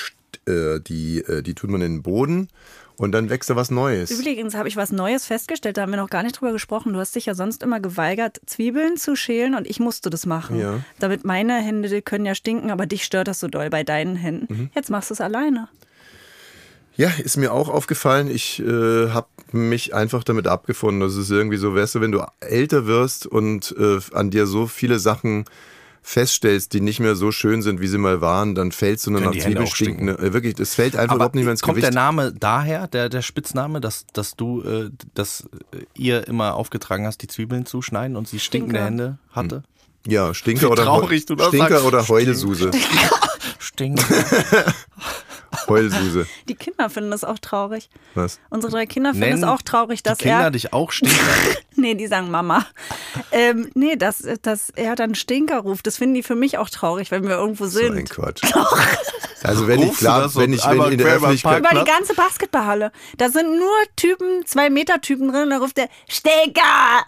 äh, die, äh, die tut man in den Boden und dann wächst da was Neues. Übrigens habe ich was Neues festgestellt, da haben wir noch gar nicht drüber gesprochen. Du hast dich ja sonst immer geweigert, Zwiebeln zu schälen und ich musste das machen. Ja. Damit meine Hände, die können ja stinken, aber dich stört das so doll bei deinen Händen. Mhm. Jetzt machst du es alleine. Ja, ist mir auch aufgefallen. Ich äh, habe mich einfach damit abgefunden. Das ist irgendwie so, weißt du, wenn du älter wirst und äh, an dir so viele Sachen feststellst, die nicht mehr so schön sind, wie sie mal waren, dann fällst du nur Können nach die Hände auch Zwiebelstinkende. Äh, wirklich, das fällt einfach überhaupt nicht mehr ins kommt Gewicht. der Name daher, der, der Spitzname, dass, dass du, äh, dass äh, ihr immer aufgetragen hast, die Zwiebeln zu schneiden und sie stinkende Stinker. Hände hatte? ja, Stinker Wie oder, traurig Heu- Stinker sagst. oder Heulsuse. (laughs) Stink. (laughs) Heulsuse. (laughs) Die Kinder finden das auch traurig. Was? Unsere drei Kinder finden Nennen es auch traurig, dass die Kinder er. dich auch Stinker. (laughs) Nee, die sagen Mama. Ähm, nee, dass, dass er dann Stinker ruft, das finden die für mich auch traurig, wenn wir irgendwo So ein sind. Quatsch. (laughs) Also wenn ich klar, wenn ich wenn einmal in der Öffentlichkeit Über die ganze Basketballhalle. Da sind nur Typen, zwei Meter Typen drin, und da ruft der Stinker.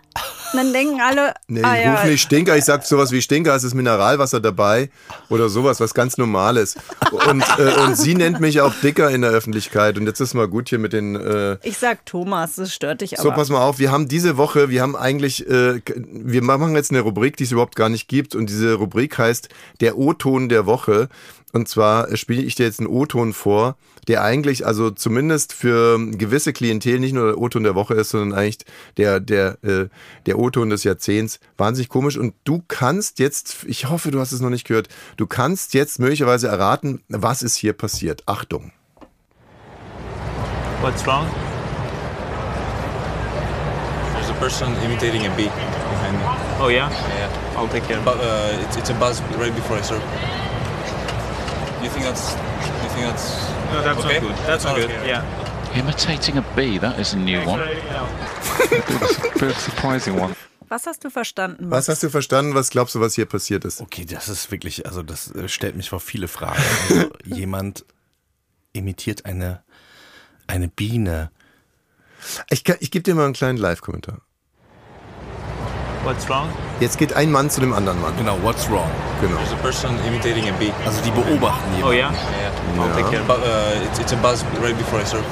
Und dann denken alle, Nee, ah ich ja, ruf nicht Stinker, ich sag sowas wie Stinker, es ist Mineralwasser dabei oder sowas, was ganz Normales. Und, äh, und sie nennt mich auch dicker in der Öffentlichkeit. Und jetzt ist mal gut hier mit den. Äh, ich sag Thomas, das stört dich so, aber. pass mal auf, wir haben diese Woche, wir haben eigentlich, äh, wir machen jetzt eine Rubrik, die es überhaupt gar nicht gibt. Und diese Rubrik heißt der O-Ton der Woche. Und zwar spiele ich dir jetzt einen O-Ton vor, der eigentlich, also zumindest für gewisse Klientel nicht nur der O-Ton der Woche ist, sondern eigentlich der, der, äh, der O-Ton des Jahrzehnts. Wahnsinnig komisch. Und du kannst jetzt, ich hoffe, du hast es noch nicht gehört, du kannst jetzt möglicherweise erraten, was ist hier passiert. Achtung. What's wrong? There's a person imitating a bee behind me. Oh yeah? Yeah. I'll take care of But it. uh, it's, it's a buzz right before I serve. You think that's? You think that's? No, that's okay? not good. That's not good. okay. Yeah. Imitating a bee, that is a new one. (laughs) Bit of surprising one. Was hast du verstanden? Was hast du verstanden? Was glaubst du, was hier passiert ist? Okay, das ist wirklich, also das äh, stellt mich vor viele Fragen. Also (laughs) jemand imitiert eine, eine Biene. Ich, kann- ich gebe dir mal einen kleinen Live-Kommentar. What's wrong? Jetzt geht ein Mann zu dem anderen Mann. Genau, what's wrong? Genau. There's a person imitating a bee. Also die beobachten Oh jemanden. yeah? Yeah. I'll take care. But uh, it's, it's a buzz right before I serve.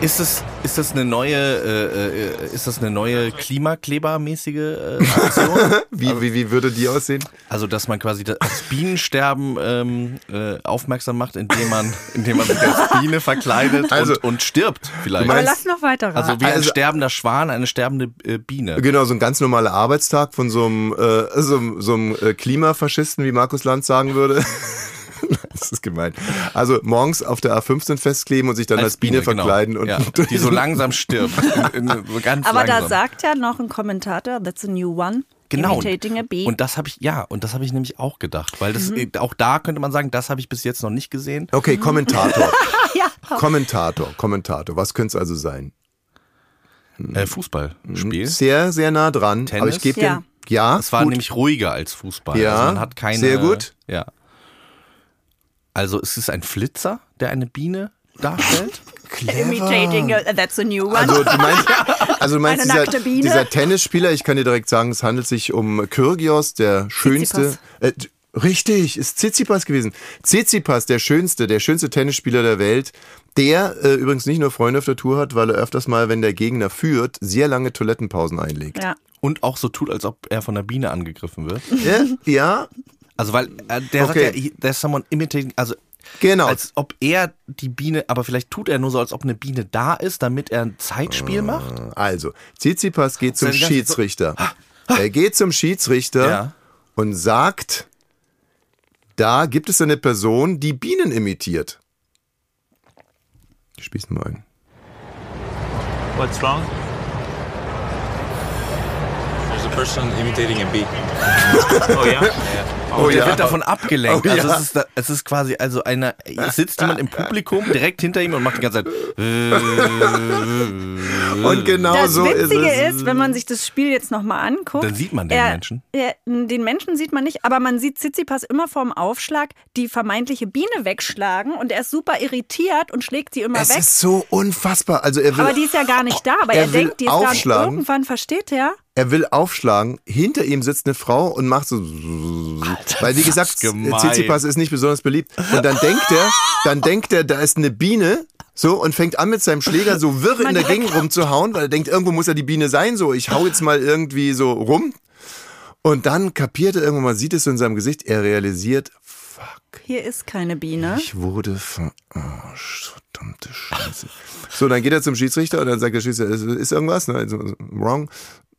Ist das, ist das eine neue, äh, äh, ist das eine neue Klimaklebermäßige äh, Aktion? Wie, wie, wie würde die aussehen? Also, dass man quasi das Bienensterben ähm, äh, aufmerksam macht, indem man, indem man sich als Biene verkleidet Also, und, und stirbt vielleicht. aber lass noch weiter raten. Also wie ein Also- sterbender Schwan, eine sterbende äh, Biene. Genau, so ein ganz normaler Arbeitstag von so einem, äh, so, einem- so einem äh, Klimafaschisten, wie Markus Lanz sagen würde. (laughs) das ist gemein. Also morgens auf der A15 festkleben und sich dann als, Biene, genau. verkleiden. Und ja, (laughs) die so langsam stirbt. In, in, so ganz aber langsam. da sagt ja noch ein Kommentator, that's a new one. Genau. Imitating a bee. Und das habe ich, ja, und das habe ich nämlich auch gedacht. Weil das, Mhm. auch da könnte man sagen, das habe ich bis jetzt noch nicht gesehen. Okay, Kommentator. (laughs) ja. Kommentator, Kommentator. Was könnte es also sein? Äh, Fußballspiel. Sehr, sehr nah dran. Tennis? Aber ich gebe Ja. dir. Ja, Es war gut. nämlich ruhiger als Fußball. Ja, also man hat keine, sehr gut. Ja. Also es ist ein Flitzer, der eine Biene darstellt. (laughs) Imitating a, that's a new one. Also du meinst, (laughs) also du meinst Eine dieser, nackte Biene? dieser Tennisspieler, ich kann dir direkt sagen, es handelt sich um Kyrgios, der schönste. Äh, richtig, ist Tsitsipas gewesen. Tsitsipas, der schönste, der schönste Tennisspieler der Welt, der äh, übrigens nicht nur Freunde auf der Tour hat, weil er öfters mal, wenn der Gegner führt, sehr lange Toilettenpausen einlegt. ja. Und auch so tut, als ob er von der Biene angegriffen wird. Ja, ja Also weil äh, der Okay. sagt ja, he- there's someone imitating, also genau. als ob er die Biene, aber vielleicht tut er nur so, als ob eine Biene da ist, damit er ein Zeitspiel macht. Also, Tsitsipas geht zum Seine ganze- Schiedsrichter. Er geht zum Schiedsrichter Ja. und sagt, da gibt es eine Person, die Bienen imitiert. Ich spiel's mal ein. What's wrong? There's a person imitating a bee. (laughs) Oh yeah? (laughs) Yeah. Oh der ja. wird davon abgelenkt. Oh also ja. es ist, da, es ist quasi also einer, sitzt jemand im Publikum direkt hinter ihm und macht die ganze Zeit. (laughs) Und genau Das so ist Witzige es. ist, wenn man sich das Spiel jetzt nochmal anguckt. Dann sieht man den er, Menschen. Er, den Menschen sieht man nicht, aber man sieht Tsitsipas immer vorm Aufschlag die vermeintliche Biene wegschlagen und er ist super irritiert und schlägt sie immer es weg. ist so unfassbar. Also er will, aber die ist ja gar nicht da, aber Er er, denkt, die ist da. Irgendwann versteht er, er will aufschlagen. Hinter ihm sitzt eine Frau und macht so. weil wie gesagt. Tsitsipas ist nicht besonders beliebt. Und dann denkt er, dann denkt er, da ist eine Biene. So, und fängt an mit seinem Schläger so wirr in der Gegend rumzuhauen, weil er denkt, irgendwo muss ja die Biene sein, so, ich hau jetzt mal irgendwie so rum. Und dann kapiert er irgendwann mal, sieht es so in seinem Gesicht, er realisiert, fuck, hier ist keine Biene. ich wurde verarscht, verdammte Scheiße. So, dann geht er zum Schiedsrichter und dann sagt der Schiedsrichter, ist, ist irgendwas, ne? Wrong.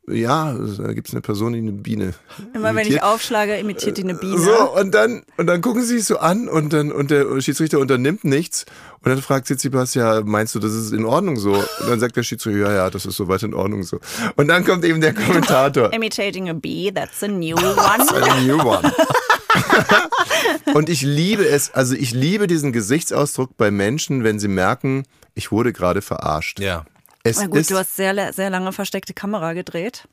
Ja, da gibt es eine Person, die eine Biene. Immer wenn ich imitiert. aufschlage, imitiert die eine Biene. So, und dann, und dann gucken sie sich so an und dann, und der Schiedsrichter unternimmt nichts. Und dann fragt Tsitsipas, ja, meinst du, das ist in Ordnung so? Und dann sagt der Schiedsrichter, ja, ja, das ist soweit in Ordnung so. Und dann kommt eben der Kommentator. (laughs) Imitating a bee, that's a new one. (laughs) A new one. (laughs) und ich liebe es, also ich liebe diesen Gesichtsausdruck bei Menschen, wenn sie merken, ich wurde gerade verarscht. Ja. Es Na gut, ist, du hast sehr, sehr lange versteckte Kamera gedreht.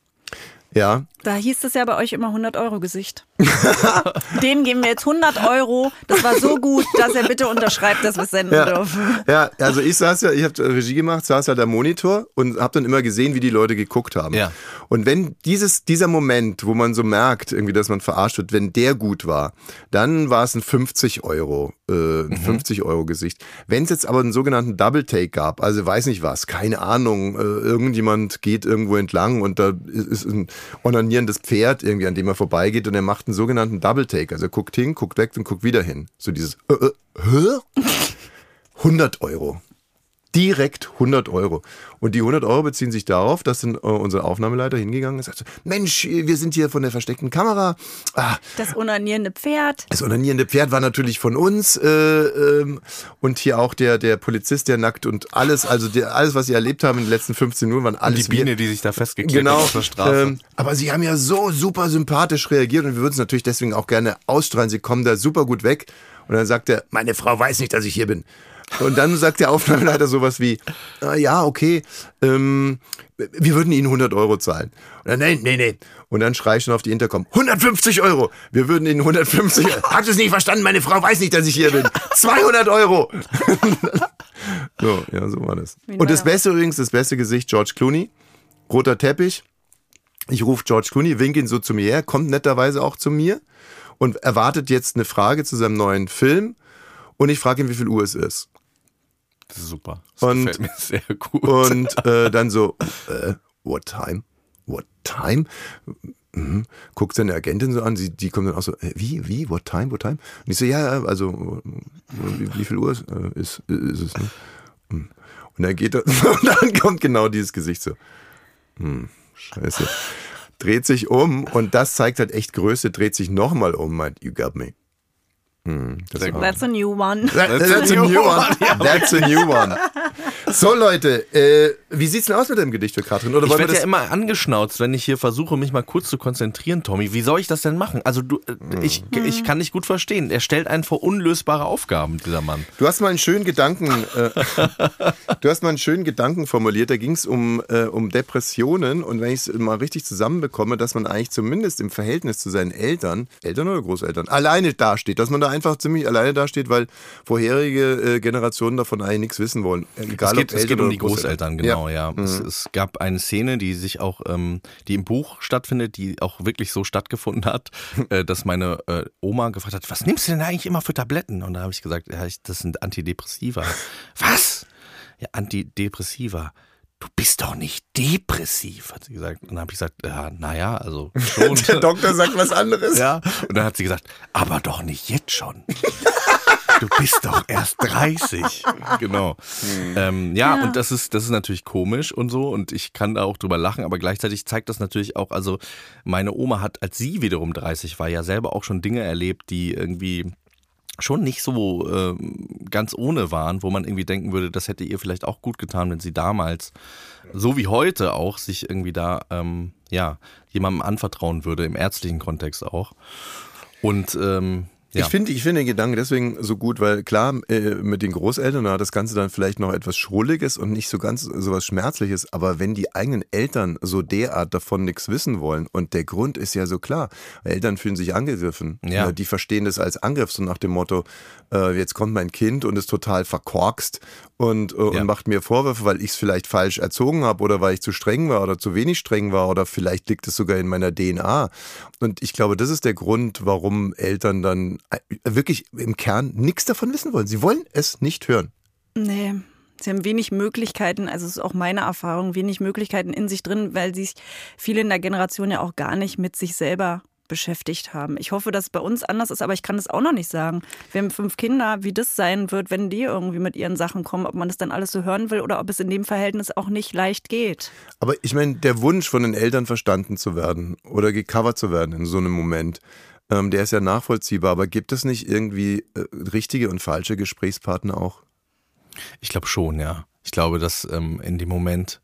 Ja, Da hieß es ja bei euch immer 100 Euro Gesicht. (laughs) Dem geben wir jetzt 100 Euro. Das war so gut, dass er bitte unterschreibt, dass wir es senden Ja, dürfen. ja, also ich saß ja, ich habe Regie gemacht, saß halt am Monitor und habe dann immer gesehen, wie die Leute geguckt haben. Ja. Und wenn dieses, dieser Moment, wo man so merkt, irgendwie, dass man verarscht wird, wenn der gut war, dann war es ein 50 Euro, äh, ein 50 Euro Gesicht. Wenn es jetzt aber einen sogenannten Double Take gab, also weiß nicht was, keine Ahnung, äh, irgendjemand geht irgendwo entlang und da ist, ein onanierendes Pferd irgendwie, an dem er vorbeigeht und er macht einen sogenannten Double Take. Also er guckt hin, guckt weg und guckt wieder hin. So dieses, äh, äh, hä? (laughs) 100 Euro. Direkt 100 Euro. Und die 100 Euro beziehen sich darauf, dass dann äh, unser Aufnahmeleiter hingegangen ist und sagt, so, Mensch, wir sind hier von der versteckten Kamera. Ah, Das onanierende Pferd. das onanierende Pferd war natürlich von uns äh, ähm, und hier auch der, der Polizist, der nackt und alles, also der, alles, was sie erlebt haben in den letzten 15 Minuten, waren alles Die Biene, wir. die sich da festgeklebt Genau. hat auf der Straße. Ähm, aber sie haben ja so super sympathisch reagiert und wir würden es natürlich deswegen auch gerne ausstrahlen. Sie kommen da super gut weg. Und dann sagt er, meine Frau weiß nicht, dass ich hier bin. Und dann sagt der Aufnahmeleiter sowas wie, ah, ja, okay, ähm, wir würden Ihnen 100 Euro zahlen. Und dann, nein, nee, nee. Und dann schrei ich schon auf die Intercom, 150 Euro. Wir würden Ihnen 150 Euro. (laughs) Habt ihr es nicht verstanden? Meine Frau weiß nicht, dass ich hier bin. 200 Euro. (laughs) so, ja, so war das. Und das. Beste übrigens, das beste Gesicht, George Clooney. Roter Teppich. Ich rufe George Clooney, wink ihn so zu mir her, kommt netterweise auch zu mir und erwartet jetzt eine Frage zu seinem neuen Film. Und ich frage ihn, wie viel Uhr es ist. Das ist super. Das Und- gefällt mir sehr gut. Und äh, dann so, äh, what time? What time? Mhm. Guckt seine Agentin so an, sie, die kommt dann auch so, äh, wie, wie, what time, what time? Und ich so, ja, ja, also, wie, wie viel Uhr ist, äh, ist, ist es? Ne? Mhm. Und dann geht er, (laughs) und dann kommt genau dieses Gesicht so, hm, scheiße. Dreht sich um und das zeigt halt echt Größe, dreht sich nochmal um, meint, you got me. Hm, das Sehr war- gut. That's a new one. That, that's, a new one. (laughs) That's a new one. So Leute, äh, wie sieht's denn aus mit dem Gedicht für Katrin? Oder Ich werde ja immer angeschnauzt, wenn ich hier versuche, mich mal kurz zu konzentrieren, Tommy. Wie soll ich das denn machen? Also du, äh, ich, ich kann nicht gut verstehen. Er stellt einen vor unlösbare Aufgaben, dieser Mann. Du hast mal einen schönen Gedanken. Äh, (laughs) du hast mal einen schönen Gedanken formuliert. Da ging es um äh, um Depressionen und wenn ich es mal richtig zusammenbekomme, dass man eigentlich zumindest im Verhältnis zu seinen Eltern, Eltern oder Großeltern, alleine dasteht, dass man da einfach ziemlich alleine dasteht, weil vorherige äh, Generationen davon eigentlich nichts wissen wollen. Egal geht, es geht um die Großeltern, genau, ja. Es, es gab eine Szene, die sich auch, ähm, die im Buch stattfindet, die auch wirklich so stattgefunden hat, (laughs) äh, dass meine äh, Oma gefragt hat, was nimmst du denn eigentlich immer für Tabletten? Und da habe ich gesagt, ja, ich, das sind Antidepressiva. (laughs) was? Ja, Antidepressiva. Du bist doch nicht depressiv, hat sie gesagt. Und dann habe ich gesagt, ja, naja, also (laughs) schon. Der Doktor sagt was anderes. Ja, und dann hat sie gesagt, aber doch nicht jetzt schon. Du bist doch erst 30. Genau. Ähm, ja, Ja. und das ist, das ist natürlich komisch und so und ich kann da auch drüber lachen, aber gleichzeitig zeigt das natürlich auch, also meine Oma hat, als sie wiederum 30 war, ja selber auch schon Dinge erlebt, die irgendwie schon nicht so ähm, ganz ohne waren, wo man irgendwie denken würde, das hätte ihr vielleicht auch gut getan, wenn sie damals, so wie heute auch, sich irgendwie da, ähm, ja, jemandem anvertrauen würde, im ärztlichen Kontext auch. Und ähm, ja. Ich finde ich finde den Gedanken deswegen so gut, weil klar, äh, mit den Großeltern da hat das Ganze dann vielleicht noch etwas Schrulliges und nicht so ganz so was Schmerzliches, aber wenn die eigenen Eltern so derart davon nichts wissen wollen und der Grund ist ja so klar, Eltern fühlen sich angegriffen, Ja. Äh, die verstehen das als Angriff, so nach dem Motto, äh, jetzt kommt mein Kind und ist total verkorkst und, äh, Ja. und macht mir Vorwürfe, weil ich es vielleicht falsch erzogen habe oder weil ich zu streng war oder zu wenig streng war oder vielleicht liegt es sogar in meiner DNA. Und ich glaube, das ist der Grund, warum Eltern dann äh, wirklich im Kern nichts davon wissen wollen. Sie wollen es nicht hören. Nee. Sie haben wenig Möglichkeiten, also es ist auch meine Erfahrung, wenig Möglichkeiten in sich drin, weil sich viele in der Generation ja auch gar nicht mit sich selber beschäftigt haben. Ich hoffe, dass es bei uns anders ist, aber ich kann das auch noch nicht sagen. Wir haben fünf Kinder, wie das sein wird, wenn die irgendwie mit ihren Sachen kommen, ob man das dann alles so hören will oder ob es in dem Verhältnis auch nicht leicht geht. Aber ich meine, der Wunsch von den Eltern verstanden zu werden oder gecovert zu werden in so einem Moment, ähm, der ist ja nachvollziehbar. Aber gibt es nicht irgendwie äh, richtige und falsche Gesprächspartner auch? Ich glaube schon, ja. Ich glaube, dass ähm, in dem Moment,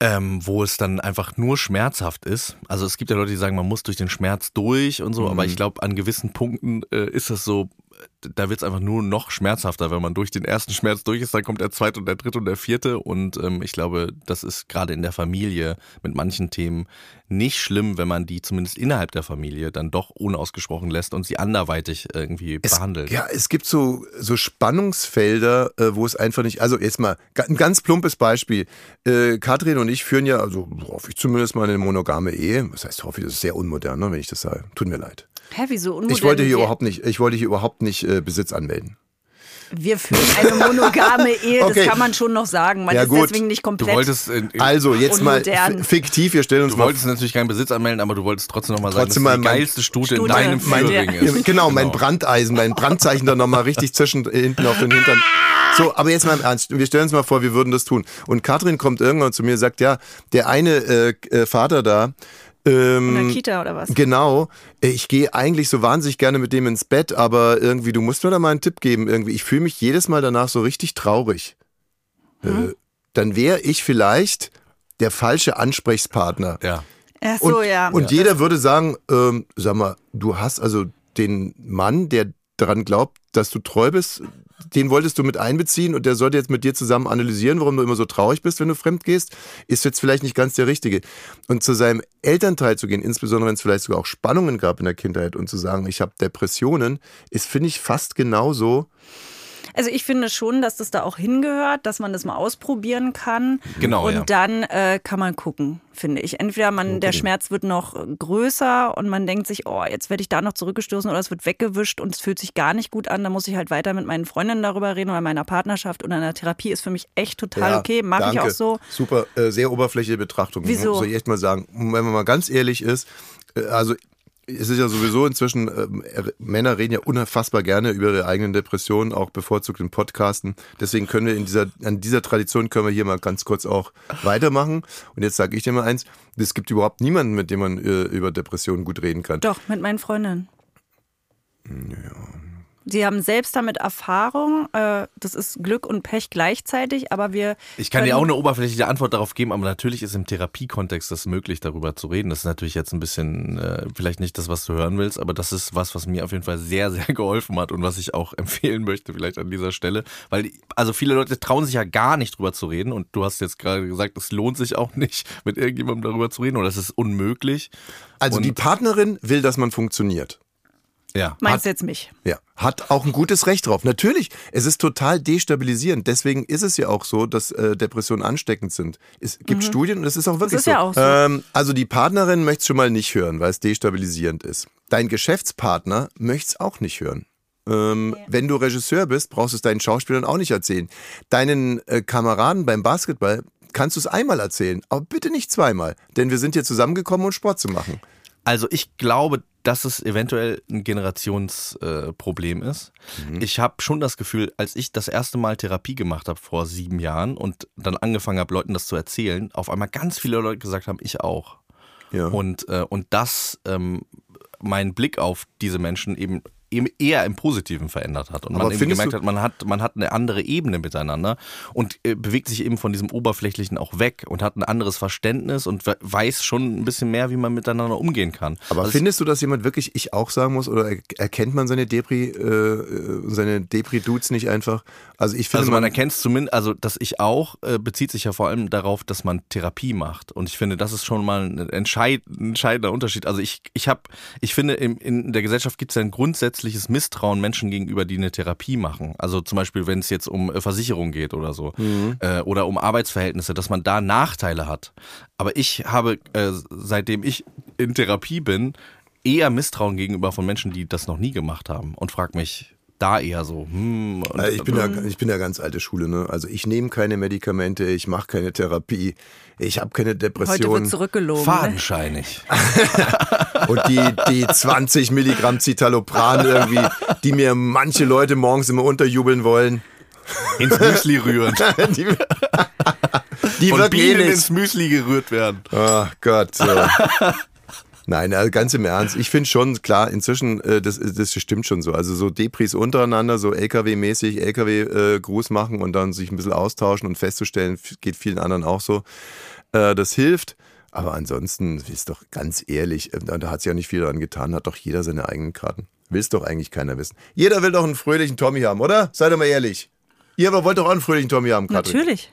ähm, wo es dann einfach nur schmerzhaft ist, also es gibt ja Leute, die sagen, man muss durch den Schmerz durch und so, aber ich glaube, an gewissen Punkten äh, ist es so, da wird's einfach nur noch schmerzhafter, wenn man durch den ersten Schmerz durch ist, dann kommt der zweite und der dritte und der vierte. Und ähm, ich glaube, das ist gerade in der Familie mit manchen Themen nicht schlimm, wenn man die zumindest innerhalb der Familie dann doch unausgesprochen lässt und sie anderweitig irgendwie Es, behandelt. ja, es gibt so, so Spannungsfelder, äh, wo es einfach nicht, also jetzt mal ein ganz plumpes Beispiel. Äh, Katrin und ich führen ja, also hoffe ich zumindest mal eine monogame Ehe. Das heißt, hoffe ich, das ist sehr unmodern, ne, wenn ich das sage. Tut mir leid. Hä, wieso unmodern? Ich wollte hier überhaupt nicht, ich wollte hier überhaupt nicht äh, Besitz anmelden. Wir führen eine monogame Ehe, Okay. das kann man schon noch sagen. Man Ja, ist gut. deswegen nicht Du komplett. wolltest, äh, Also jetzt mal fiktiv, wir stellen uns du mal wolltest natürlich keinen Besitz anmelden, aber du wolltest trotzdem nochmal sagen, Trotzdem dass mal die mein- geilste Stute, in deinem Führing Ja, ist. (laughs) Genau, mein Brandeisen, mein Brandzeichen dann nochmal richtig zwischen hinten auf den Hintern. So, aber jetzt mal im Ernst. Wir stellen uns mal vor, wir würden das tun. Und Katrin kommt irgendwann zu mir und sagt, ja, der eine äh, äh, Vater da, in der ähm, Kita oder was? Genau. Ich gehe eigentlich so wahnsinnig gerne mit dem ins Bett, aber irgendwie, du musst mir da mal einen Tipp geben. Irgendwie, ich fühle mich jedes Mal danach so richtig traurig. Äh, dann wäre ich vielleicht der falsche Ansprechpartner. Ja. Ach so, Und, ja. und jeder würde sagen, ähm, sag mal, du hast also den Mann, der daran glaubt, dass du treu bist, den wolltest du mit einbeziehen und der sollte jetzt mit dir zusammen analysieren, warum du immer so traurig bist, wenn du fremd gehst, ist jetzt vielleicht nicht ganz der Richtige. Und zu seinem Elternteil zu gehen, insbesondere wenn es vielleicht sogar auch Spannungen gab in der Kindheit und zu sagen, ich habe Depressionen, ist, finde ich, fast genauso. Also ich finde schon, dass das da auch hingehört, dass man das mal ausprobieren kann. Genau, Und ja. dann äh, kann man gucken, finde ich. Entweder man, der Schmerz wird noch größer und man denkt sich, oh, jetzt werde ich da noch zurückgestoßen oder es wird weggewischt und es fühlt sich gar nicht gut an. Da muss ich halt weiter mit meinen Freundinnen darüber reden oder meiner Partnerschaft oder einer Therapie ist für mich echt total Ja, okay. Mache ich auch so. Super, äh, sehr oberflächliche Betrachtung. Wieso? Soll ich echt mal sagen. Wenn man mal ganz ehrlich ist, äh, also es ist ja sowieso inzwischen, er- Männer reden ja unfassbar gerne über ihre eigenen Depressionen, auch bevorzugt in Podcasten. Deswegen können wir in dieser, an dieser Tradition können wir hier mal ganz kurz auch weitermachen. Und jetzt sage ich dir mal eins, es gibt überhaupt niemanden, mit dem man äh, über Depressionen gut reden kann. Doch, mit meinen Freundinnen. Sie haben selbst damit Erfahrung. Äh, das ist Glück und Pech gleichzeitig, aber wir. Ich kann dir auch eine oberflächliche Antwort darauf geben, aber natürlich ist im Therapiekontext das möglich, darüber zu reden. Das ist natürlich jetzt ein bisschen, äh, vielleicht nicht das, was du hören willst, aber das ist was, was mir auf jeden Fall sehr, sehr (laughs) geholfen hat und was ich auch (laughs) empfehlen möchte, vielleicht an dieser Stelle. Weil, also viele Leute trauen sich ja gar nicht drüber zu reden und du hast jetzt gerade gesagt, es lohnt sich auch nicht, mit irgendjemandem darüber zu reden oder es ist unmöglich. Also Und- die Partnerin will, dass man funktioniert. Ja. Meinst du jetzt mich? Ja, hat auch ein gutes Recht drauf. Natürlich, es ist total destabilisierend. Deswegen ist es ja auch so, dass äh, Depressionen ansteckend sind. Es gibt Studien und es ist auch wirklich Mhm. ist so. ja auch so. Ähm, also die Partnerin möchte es schon mal nicht hören, weil es destabilisierend ist. Dein Geschäftspartner möchte es auch nicht hören. Ähm, Wenn du Regisseur bist, brauchst du es deinen Schauspielern auch nicht erzählen. Deinen äh, Kameraden beim Basketball kannst du es einmal erzählen, aber bitte nicht zweimal. Denn wir sind hier zusammengekommen, um Sport zu machen. Also ich glaube, dass es eventuell ein Generationsproblem äh, ist. Ich habe schon das Gefühl, als ich das erste Mal Therapie gemacht habe vor sieben Jahren und dann angefangen habe, Leuten das zu erzählen, auf einmal ganz viele Leute gesagt haben, ich auch. Ja. Und, äh, und das ähm, meinen Blick auf diese Menschen eben eben eher im Positiven verändert hat und Aber man eben gemerkt hat, man hat man hat eine andere Ebene miteinander und äh, bewegt sich eben von diesem oberflächlichen auch weg und hat ein anderes Verständnis und we- weiß schon ein bisschen mehr, wie man miteinander umgehen kann. Aber Also findest du, dass jemand wirklich ich auch sagen muss oder er- erkennt man seine Depri, äh, äh, seine Depri-Dudes nicht einfach? Also ich finde Also man erkennt es zumindest, also dass ich auch, äh, bezieht sich ja vor allem darauf, dass man Therapie macht. Und ich finde, das ist schon mal ein entscheid, ein entscheidender Unterschied. Also ich, ich habe, ich finde, im, in der Gesellschaft gibt es ja ein grundsätzliches Misstrauen Menschen gegenüber, die eine Therapie machen. Also zum Beispiel, wenn es jetzt um äh, Versicherung geht oder so. Äh, oder um Arbeitsverhältnisse, dass man da Nachteile hat. Aber ich habe, äh, seitdem ich in Therapie bin, eher Misstrauen gegenüber von Menschen, die das noch nie gemacht haben. Und frag mich da eher so, hm, und, Äh, Ich bin, ja, ich bin ja ganz alte Schule, ne? Also ich nehme keine Medikamente, ich mache keine Therapie, ich habe keine Heute Depression. wird zurückgelogen. Ne? fadenscheinig. (laughs) Und die, die 20 Milligramm Citalopran irgendwie, die mir manche Leute morgens immer unterjubeln wollen, ins Müsli rühren. (laughs) die, die eh Bienen ins Müsli gerührt werden. Oh Gott. So. Nein, also ganz im Ernst. Ich finde schon, klar, inzwischen, äh, das, das stimmt schon so. Also so Depris untereinander, so LKW-mäßig, LKW-Gruß machen und dann sich ein bisschen austauschen und festzustellen, geht vielen anderen auch so. Äh, das hilft. Aber ansonsten ist doch ganz ehrlich, äh, da hat sich ja nicht viel daran getan, hat doch jeder seine eigenen Karten. Will's doch eigentlich keiner wissen. Jeder will doch einen fröhlichen Tommy haben, oder? Seid doch mal ehrlich. Ihr aber wollt doch auch einen fröhlichen Tommy haben, Katrin. Natürlich.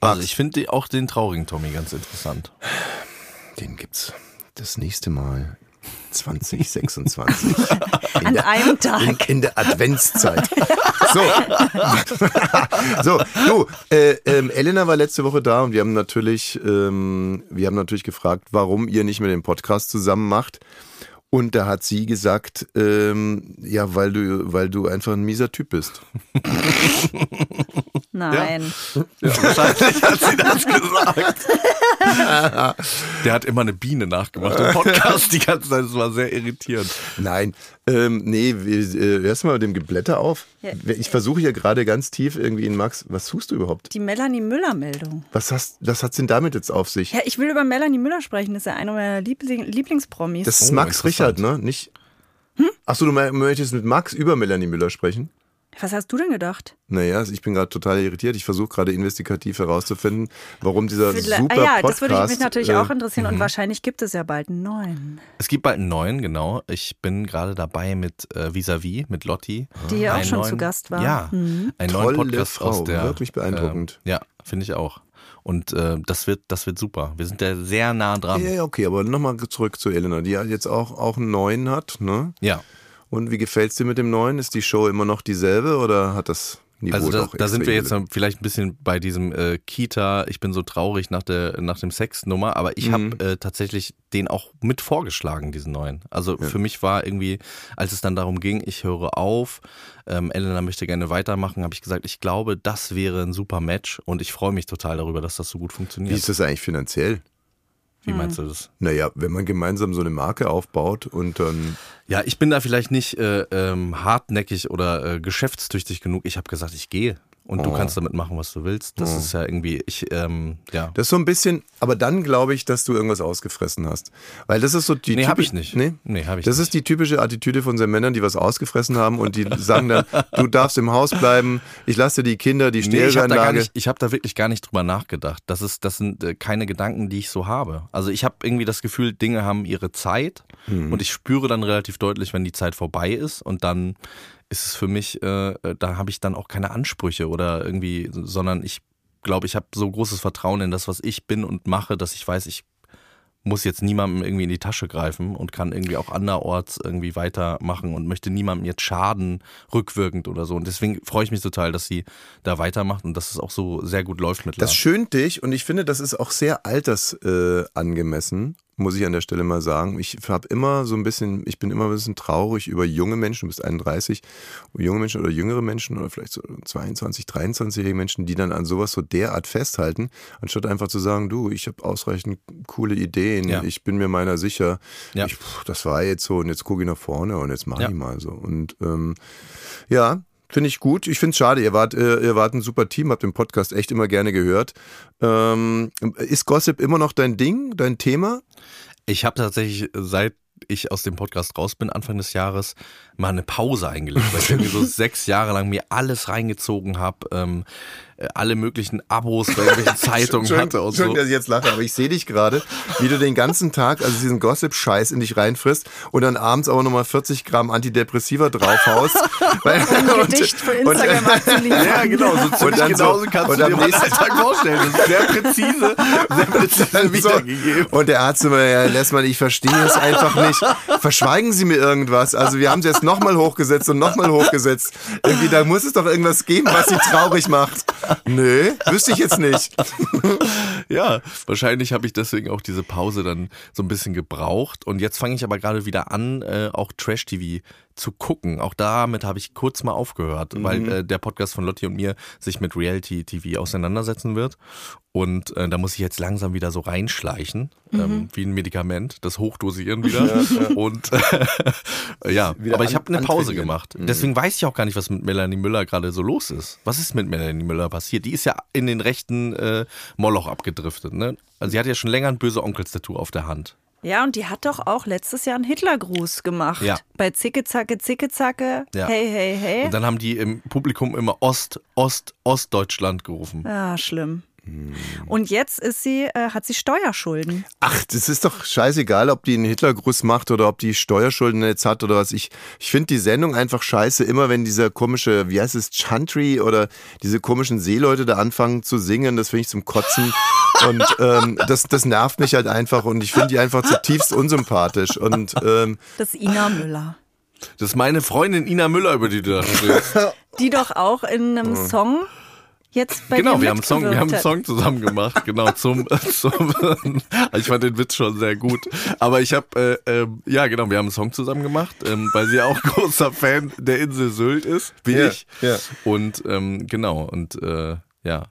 Also ich finde auch den traurigen Tommy ganz interessant. Den gibt's das nächste Mal (laughs) 2026. In An der, einem in, Tag. in der Adventszeit. So. (laughs) so, du, äh, ähm, Elena war letzte Woche da und wir haben natürlich, ähm, wir haben natürlich gefragt, warum ihr nicht mehr den Podcast zusammen macht. Und da hat sie gesagt, ähm, ja, weil du, weil du einfach ein mieser Typ bist. (laughs) Nein. Wahrscheinlich hat sie das gesagt. (laughs) Der hat immer eine Biene nachgemacht im Podcast die ganze Zeit. Das war sehr irritierend. Nein, ähm, nee, äh, hörst du mal mit dem Geblätter auf? Ja. Ich versuche hier gerade ganz tief irgendwie in Max. Was tust du überhaupt? Die Melanie Müller-Meldung. Was, hast, was hat's denn damit jetzt auf sich? Ja, ich will über Melanie Müller sprechen. Das ist ja einer meiner Liebling Lieblingspromis. Das ist Oh, Max. Richard, ne? Nicht. Achso, du möchtest mit Max über Melanie Müller sprechen? Was hast du denn gedacht? Naja, ich bin gerade total irritiert. Ich versuche gerade investigativ herauszufinden, warum dieser Vielleicht- super ah ja, Podcast. das würde mich natürlich auch äh, interessieren und wahrscheinlich gibt es ja bald einen neuen. Es gibt bald einen neuen, genau. Ich bin gerade dabei mit äh, Vis-a-vis, mit Lotti. Die hier auch schon zu Gast war. Ja, Mhm. einen Tolle neuen Podcast Frau, aus der. wirklich beeindruckend. ähm, ja, finde ich auch. Und äh, das wird, das wird super. Wir sind da sehr nah dran. Ja, ja, okay, aber nochmal zurück zu Elena, die ja jetzt auch, auch einen neuen hat, ne? Ja. Und wie gefällt's dir mit dem neuen? Ist die Show immer noch dieselbe oder hat das Niveau Also da, da sind wir jetzt vielleicht ein bisschen bei diesem äh, Kita, ich bin so traurig nach der nach dem Sex-Nummer, aber ich Mhm. habe äh, tatsächlich den auch mit vorgeschlagen, diesen neuen. Also für mich war irgendwie, als es dann darum ging, ich höre auf, ähm, Elena möchte gerne weitermachen, habe ich gesagt, ich glaube, das wäre ein super Match und ich freue mich total darüber, dass das so gut Wie funktioniert. ist das eigentlich finanziell? Wie meinst du das? Naja, wenn man gemeinsam so eine Marke aufbaut und dann. Ja, ich bin da vielleicht nicht äh, ähm, hartnäckig oder äh, geschäftstüchtig genug. Ich habe gesagt, ich gehe. Und du Oh. kannst damit machen, was du willst. Das ist ja irgendwie, ich, ähm, ja. Das ist so ein bisschen, aber dann glaube ich, dass du irgendwas ausgefressen hast. Weil das ist so die Nee, hab typi- ich nicht. Nee, Nee, hab ich Das nicht. ist die typische Attitüde von unseren Männern, die was ausgefressen haben und die sagen dann, du darfst im Haus bleiben, ich lasse dir die Kinder, die Nee, ich habe da, gar Stereoanlage. nicht- ich hab da wirklich gar nicht drüber nachgedacht. Das, ist, das sind äh, keine Gedanken, die ich so habe. Also ich habe irgendwie das Gefühl, Dinge haben ihre Zeit Mhm. und ich spüre dann relativ deutlich, wenn die Zeit vorbei ist und dann ist es für mich, äh, äh, da habe ich dann auch keine Ansprüche oder irgendwie, sondern ich glaube, ich habe so großes Vertrauen in das, was ich bin und mache, dass ich weiß, ich muss jetzt niemandem irgendwie in die Tasche greifen und kann irgendwie auch anderorts irgendwie weitermachen und möchte niemandem jetzt schaden, rückwirkend oder so. Und deswegen freue ich mich total, dass sie da weitermacht und dass es auch so sehr gut läuft mit Das schönt dich und ich finde, das ist auch sehr altersangemessen, äh, muss ich an der Stelle mal sagen. Ich habe immer so ein bisschen, ich bin immer ein bisschen traurig über junge Menschen, du bist 31, junge Menschen oder jüngere Menschen oder vielleicht so 22, 23-jährige Menschen, die dann an sowas so derart festhalten, anstatt einfach zu sagen, du, ich habe ausreichend coole Ideen, Ja. ich bin mir meiner sicher, Ja. ich, pff, das war jetzt so und jetzt gucke ich nach vorne und jetzt mache Ja. ich mal so. Und ähm, ja, Finde ich gut. Ich finde es schade. Ihr wart, äh, ihr wart ein super Team, habt den Podcast echt immer gerne gehört. Ähm, ist Gossip immer noch dein Ding, dein Thema? Ich habe tatsächlich, seit ich aus dem Podcast raus bin, Anfang des Jahres, mal eine Pause eingelegt, weil ich irgendwie so (laughs) sechs Jahre lang mir alles reingezogen habe, ähm, äh, alle möglichen Abos bei irgendwelchen (laughs) Zeitungen hatte und Schön, so. dass ich jetzt lache, aber ich sehe dich gerade, wie du den ganzen Tag, also diesen Gossip-Scheiß in dich reinfrisst und dann abends aber nochmal 40 Gramm Antidepressiva draufhaust. weil, (laughs) Ein Gedicht für Instagram abzuliefern. Ja, genau, so ziemlich Und dann genauso so- kannst und du am dir meinen nächsten- Alltag vorstellen. Das ist sehr präzise, sehr präzise Dann so. wiedergegeben. Und der Arzt immer, ja, Lessmann, ich verstehe es einfach nicht. Verschweigen Sie mir irgendwas. Also wir haben es jetzt nochmal hochgesetzt und nochmal hochgesetzt. Irgendwie, da muss es doch irgendwas geben, was Sie traurig macht. Nö, wüsste ich jetzt nicht. Ja, wahrscheinlich habe ich deswegen auch diese Pause dann so ein bisschen gebraucht. Und jetzt fange ich aber gerade wieder an, äh, auch Trash-TV zu gucken. Auch damit habe ich kurz mal aufgehört, weil äh, der Podcast von Lotti und mir sich mit Reality-TV auseinandersetzen wird. Und äh, da muss ich jetzt langsam wieder so reinschleichen, ähm, wie ein Medikament, das hochdosieren wieder. Und äh, (laughs) ja, Wieder aber ich habe eine Pause gemacht. Deswegen weiß ich auch gar nicht, was mit Melanie Müller gerade so los ist. Was ist mit Melanie Müller passiert? Die ist ja in den rechten äh, Moloch abgedriftet. Ne? Also sie hat ja schon länger ein böse Onkelstattoo auf der Hand. Ja, und die hat doch auch letztes Jahr einen Hitlergruß gemacht. Ja. Bei Zicke, Zacke, Zicke, Zacke. Ja. Hey, hey, hey. Und dann haben die im Publikum immer Ost, Ost, Ostdeutschland gerufen. Ja, schlimm. Und jetzt ist sie, äh, hat sie Steuerschulden. Ach, das ist doch scheißegal, ob die einen Hitlergruß macht oder ob die Steuerschulden jetzt hat oder was. Ich, ich finde die Sendung einfach scheiße, immer wenn dieser komische, wie heißt es, Chantry oder diese komischen Seeleute da anfangen zu singen, das finde ich zum Kotzen. Und ähm, das, das nervt mich halt einfach und ich finde die einfach zutiefst unsympathisch. Und ähm, Das ist Ina Müller. Das ist meine Freundin Ina Müller, über die du da sprichst. Die doch auch in einem Song jetzt bei genau, dir wir haben, einen Song, wir haben einen Song zusammen gemacht, genau, zum, (laughs) zum ich fand den Witz schon sehr gut. Aber ich habe, äh, ähm, ja genau, wir haben einen Song zusammen gemacht, ähm, weil sie auch (laughs) großer Fan der Insel Sylt ist, wie Ja, ich. ja. Und ähm, genau, und äh, ja.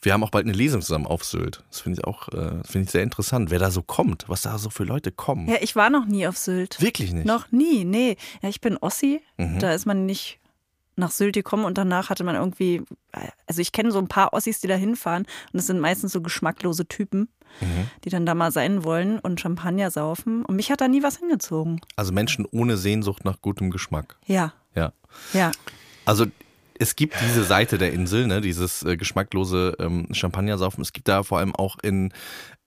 Wir haben auch bald eine Lesung zusammen auf Sylt. Das finde ich auch, äh, finde ich sehr interessant, wer da so kommt, was da so für Leute kommen. Ja, ich war noch nie auf Sylt. Wirklich nicht. Noch nie, nee. Ja, ich bin Ossi. Mhm. Da ist man nicht nach Sylt gekommen und danach hatte man irgendwie, also ich kenne so ein paar Ossis, die da hinfahren und es sind meistens so geschmacklose Typen, Mhm. die dann da mal sein wollen und Champagner saufen. Und mich hat da nie was hingezogen. Also Menschen ohne Sehnsucht nach gutem Geschmack. Ja, Ja. ja. Also es gibt diese Seite der Insel, ne, dieses äh, geschmacklose ähm, Champagnersaufen. Es gibt da vor allem auch in,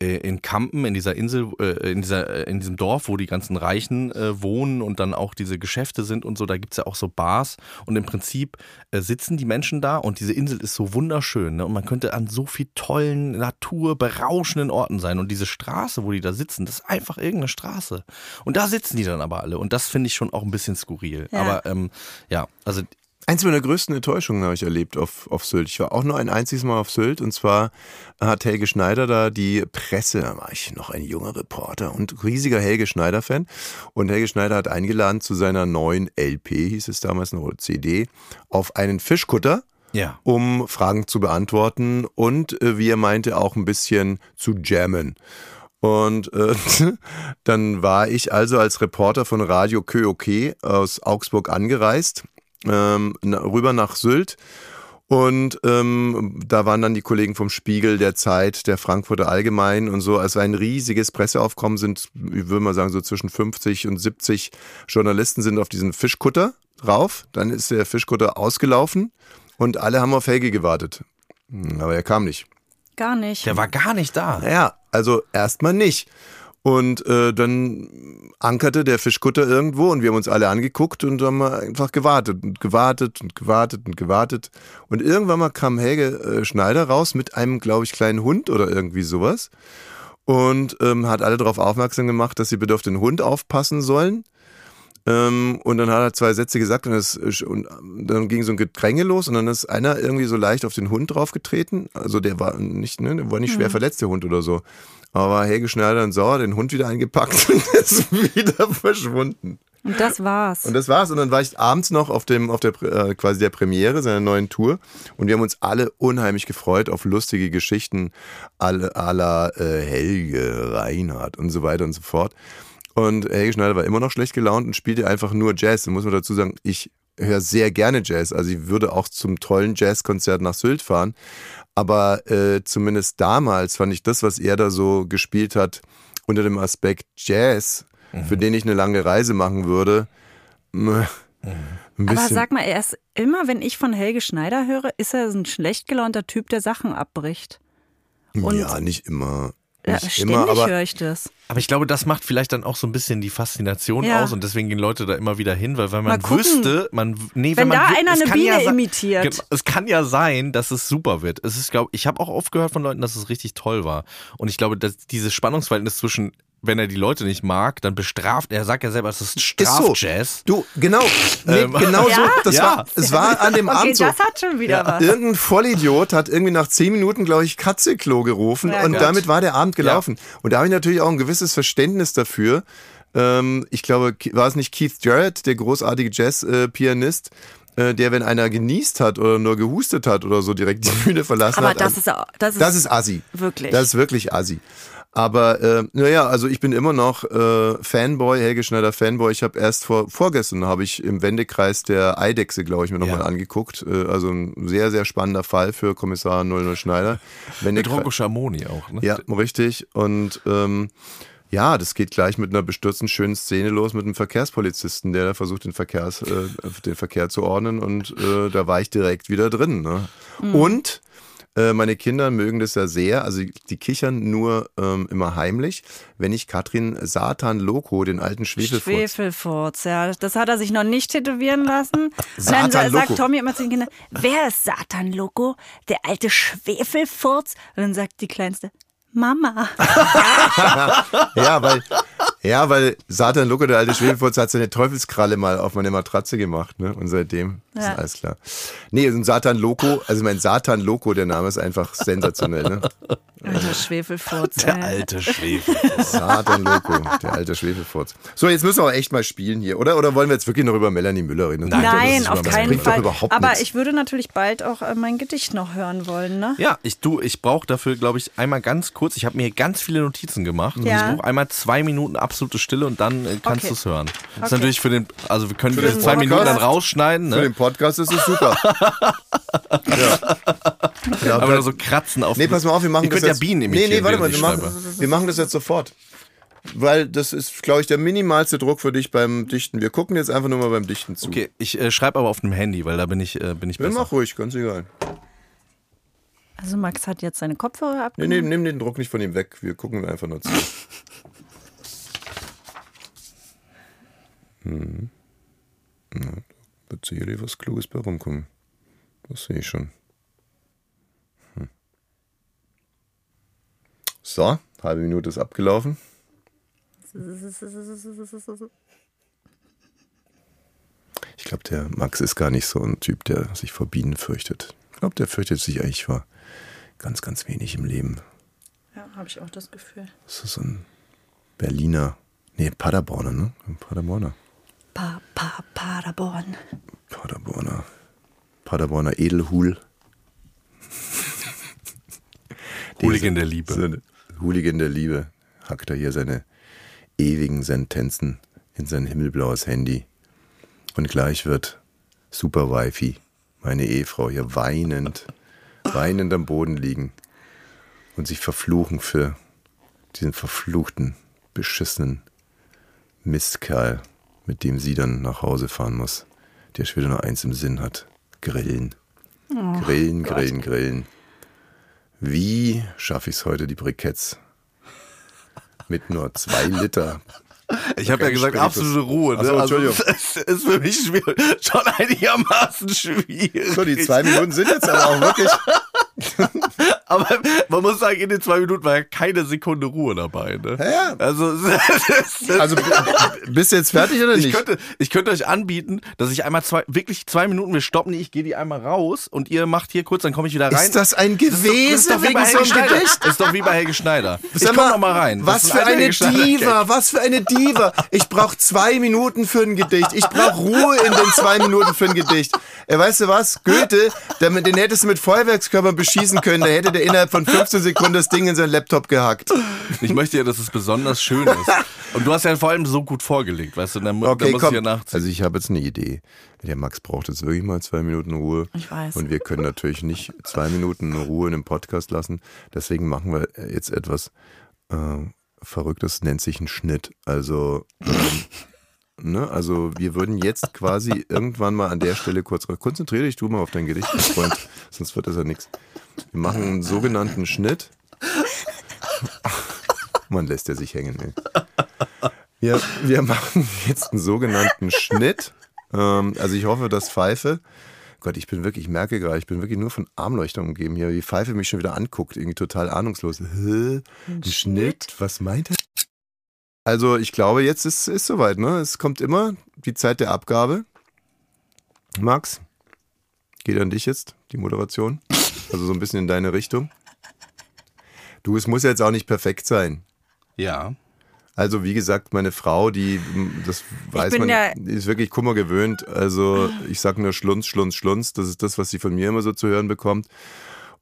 in Kampen, in dieser Insel, äh, in, dieser, äh, in diesem Dorf, wo die ganzen Reichen äh, wohnen und dann auch diese Geschäfte sind und so, da gibt's ja auch so Bars. Und im Prinzip äh, sitzen die Menschen da und diese Insel ist so wunderschön. Ne? Und man könnte an so viel tollen, naturberauschenden Orten sein. Und diese Straße, wo die da sitzen, das ist einfach irgendeine Straße. Und da sitzen die dann aber alle. Und das finde ich schon auch ein bisschen skurril. Ja. Aber ähm, ja, also Eins meiner größten Enttäuschungen habe ich erlebt auf, auf Sylt. Ich war auch nur ein einziges Mal auf Sylt und zwar hat Helge Schneider da die Presse, da war ich noch ein junger Reporter und riesiger Helge Schneider-Fan. Und Helge Schneider hat eingeladen zu seiner neuen LP, hieß es damals noch, oder CD, auf einen Fischkutter ja. um Fragen zu beantworten und, äh, wie er meinte, auch ein bisschen zu jammen. Und äh, (laughs) dann war ich also als Reporter von Radio KÖOK aus Augsburg angereist, ähm, na, rüber nach Sylt. Und ähm, da waren dann die Kollegen vom Spiegel, der Zeit, der Frankfurter Allgemein und so. Also ein riesiges Presseaufkommen sind, ich würde mal sagen, so zwischen 50 und 70 Journalisten sind auf diesen Fischkutter drauf. Dann ist der Fischkutter ausgelaufen und alle haben auf Helge gewartet. Hm, Aber er kam nicht. Gar nicht. Der war gar nicht da. Naja, also erstmal nicht. Und äh, dann ankerte der Fischkutter irgendwo und wir haben uns alle angeguckt und haben einfach gewartet und gewartet und gewartet und gewartet. Und irgendwann mal kam Helge äh, Schneider raus mit einem, glaube ich, kleinen Hund oder irgendwie sowas und ähm, hat alle darauf aufmerksam gemacht, dass sie bitte auf den Hund aufpassen sollen. Ähm, und dann hat er zwei Sätze gesagt und, das, und dann ging so ein Gedränge los und dann ist einer irgendwie so leicht auf den Hund draufgetreten. Also der war nicht, ne, der war nicht schwer verletzt, der Hund oder so. Aber Helge Schneider dann sauer, den Hund wieder eingepackt (laughs) und ist wieder verschwunden. Und das war's. Und das war's. Und dann war ich abends noch auf dem, auf der äh, quasi der Premiere seiner neuen Tour. Und wir haben uns alle unheimlich gefreut auf lustige Geschichten alle la äh, Helge, Reinhardt und so weiter und so fort. Und Helge Schneider war immer noch schlecht gelaunt und spielte einfach nur Jazz. Da muss man dazu sagen, ich höre sehr gerne Jazz. Also ich würde auch zum tollen Jazzkonzert nach Sylt fahren. Aber äh, zumindest damals fand ich das, was er da so gespielt hat, unter dem Aspekt Jazz, für den ich eine lange Reise machen würde, mh, ein Aber sag mal, er ist immer, wenn ich von Helge Schneider höre, ist er so ein schlecht gelaunter Typ, der Sachen abbricht. und- ja, nicht immer. Ja, ständig immer, aber höre ich das. Aber ich glaube, das macht vielleicht dann auch so ein bisschen die Faszination Ja. aus und deswegen gehen Leute da immer wieder hin, weil wenn man wüsste, man nee, Wenn man da einer eine Biene sa- imitiert. Genau, es kann ja sein, dass es super wird. Es ist glaube ich habe auch oft gehört von Leuten, dass es richtig toll war und ich glaube, dass dieses Spannungsverhältnis zwischen wenn er die Leute nicht mag, dann bestraft er, sagt ja selber, es ist ist so. Strafjazz. Du, genau. Nee, Ähm, (laughs) genau so. Ja? Das Ja. war, es war an dem (laughs) Okay, Abend so. das hat schon wieder was. Irgendein Vollidiot hat irgendwie nach zehn Minuten, glaube ich, Katzeklo gerufen Ja, und Gott. damit war der Abend gelaufen. Und da habe ich natürlich auch ein gewisses Verständnis dafür. Ähm, ich glaube, war es nicht Keith Jarrett, der großartige Jazz-Pianist, äh, der, wenn einer genießt hat oder nur gehustet hat oder so, direkt die Bühne verlassen Aber hat. das ist, das ist, Das ist assi. Wirklich. Das ist wirklich assi. Aber äh, naja, also ich bin immer noch äh, Fanboy, Helge Schneider Fanboy. Ich habe erst vor vorgestern habe ich im Wendekreis der Eidechse, glaube ich, mir nochmal Ja. angeguckt. Äh, also ein sehr, sehr spannender Fall für Kommissar 00 Schneider. Mit Rocco Schamoni auch, ne? ja, richtig. Und ähm, ja, das geht gleich mit einer bestürzten schönen Szene los mit einem Verkehrspolizisten, der da versucht, den, Verkehrs, äh, den Verkehr zu ordnen. Und äh, da war ich direkt wieder drin. Ne? Und Äh, meine Kinder mögen das ja sehr. Also die kichern nur ähm, immer heimlich, wenn ich Katrin Satan Loco, den alten Schwefelfurz. Schwefelfurz, ja. Das hat er sich noch nicht tätowieren lassen. (laughs) Und Satan dann sa- Loco. sagt Tommy immer zu den Kindern, wer ist Satan Loco? Der alte Schwefelfurz? Und dann sagt die Kleinste, Mama. (laughs) Ja, weil, ja, weil Satan Loco, der alte Schwefelfurz, hat seine Teufelskralle mal auf meine Matratze gemacht, ne? Und seitdem ist Ja. alles klar. Nee, und Satan Loco, also mein Satan Loco, der Name ist einfach sensationell, ne? Alter Schwefelfurz. Der ey. alte Schwefel. Satan Loco, der alte Schwefelfurz. So, jetzt müssen wir auch echt mal spielen hier, oder? Oder wollen wir jetzt wirklich noch über Melanie Müller reden? Nein, ist auf keinen bringt doch Fall. überhaupt Aber nichts. ich würde natürlich bald auch äh, mein Gedicht noch hören wollen, ne? Ja, ich du, ich brauche dafür, glaube ich, einmal ganz kurz. Ich habe mir hier ganz viele Notizen gemacht. Und Ja. Ich brauche einmal zwei Minuten absolute Stille und dann äh, kannst Okay. du es hören. Das ist Okay. natürlich für den, also wir können Für diese den zwei Minuten dann Podcast? rausschneiden, Für ne? Podcast ist es super. (laughs) ja. Ja, aber nur so kratzen auf. Nee, pass mal auf, wir machen Ihr das könnt ja jetzt. Bienen nee, imitieren. nee, warte mal, wir machen, wir machen das jetzt sofort. Weil das ist, glaube ich, der minimalste Druck für dich beim Dichten. Wir gucken jetzt einfach nur mal beim Dichten zu. Okay, ich äh, schreibe aber auf dem Handy, weil da bin ich, äh, bin ich Ja, besser. mach ruhig, ganz egal. Also Max hat jetzt seine Kopfhörer Nee, abgenommen. nee, nimm den Druck nicht von ihm weg. Wir gucken einfach nur zu. (laughs) Hm. Da wird sicherlich was Kluges bei rumkommen. Das sehe ich schon. Hm. So, halbe Minute ist abgelaufen. Ich glaube, der Max ist gar nicht so ein Typ, der sich vor Bienen fürchtet. Ich glaube, der fürchtet sich eigentlich vor ganz, ganz wenig im Leben. Ja, habe ich auch das Gefühl. Das ist so ein Berliner, nee, Paderborner, ne? Ein Paderborner. Pa, pa, Paderborn. Paderborner. Paderborner Edelhul. (laughs) Hooligan der Liebe. So eine Hooligan der Liebe. Hackt er hier seine ewigen Sentenzen in sein himmelblaues Handy. Und gleich wird Super Wifi, meine Ehefrau, hier weinend, (laughs) weinend am Boden liegen und sich verfluchen für diesen verfluchten, beschissenen Mistkerl, mit dem sie dann nach Hause fahren muss, der schon wieder nur eins im Sinn hat. Grillen. grillen, grillen, grillen. Wie schaffe ich es heute, die Briketts mit nur zwei Liter? Ich habe ja gesagt, Spiritus. absolute Ruhe. Ne? So, also, Entschuldigung. (laughs) es ist für mich schwierig, schon einigermaßen schwierig. So, die zwei Minuten sind jetzt aber auch wirklich. (laughs) Aber man muss sagen, in den zwei Minuten war ja keine Sekunde Ruhe dabei. Ne? Ja. Also, (laughs) es ist- Also bist du jetzt fertig oder ich nicht? könnte, ich könnte euch anbieten, dass ich einmal zwei, wirklich zwei Minuten, wir stoppen, ich gehe die einmal raus und ihr macht hier kurz, dann komme ich wieder rein. Ist das ein Das ist doch- das ist Gewese doch wie bei wegen so Helge einem Schneider. Gedicht? Das ist doch wie bei Helge Schneider. Ich Sag komm noch mal rein. Das Was für ein eine. Diva, was für eine Diva. Ich brauche zwei Minuten für ein Gedicht. Ich brauche Ruhe in den zwei Minuten für ein Gedicht. Äh, weißt du was? Goethe, den hättest du mit Feuerwerkskörpern beschießen können. Da hätte der innerhalb von 15 Sekunden das Ding in seinen Laptop gehackt. Ich möchte ja, dass es besonders schön ist. Und du hast ja vor allem so gut vorgelegt, weißt du, dann, Okay, dann muss komm. ich ja nachziehen. Also ich habe jetzt eine Idee. Der Max braucht jetzt wirklich mal zwei Minuten Ruhe. Ich weiß. Und wir können natürlich nicht zwei Minuten Ruhe in einem Podcast lassen. Deswegen machen wir jetzt etwas äh, Verrücktes, nennt sich ein Schnitt. Also, ähm, ne, also wir würden jetzt quasi irgendwann mal an der Stelle kurz konzentriere dich du mal auf dein Gedicht, mein Freund, sonst wird das ja nichts. Wir machen einen sogenannten Schnitt. Man lässt er sich hängen. Ey. Wir, wir machen jetzt einen sogenannten Schnitt. Ähm, also ich hoffe, dass Pfeife. Gott, ich bin wirklich, ich merke gerade, ich bin wirklich nur von Armleuchtern umgeben hier, wie Pfeife mich schon wieder anguckt, irgendwie total ahnungslos. Hä? Ein Schnitt? Was meint er? Also ich glaube, jetzt ist es soweit, ne? Es kommt immer die Zeit der Abgabe. Max, geht an dich jetzt, die Moderation. Also so ein bisschen in deine Richtung. Du, es muss jetzt auch nicht perfekt sein. Ja. Also wie gesagt, meine Frau, die, das weiß man, ja- die ist wirklich Kummer gewöhnt. Also ich sag nur Schlunz, Schlunz, Schlunz. Das ist das, was sie von mir immer so zu hören bekommt.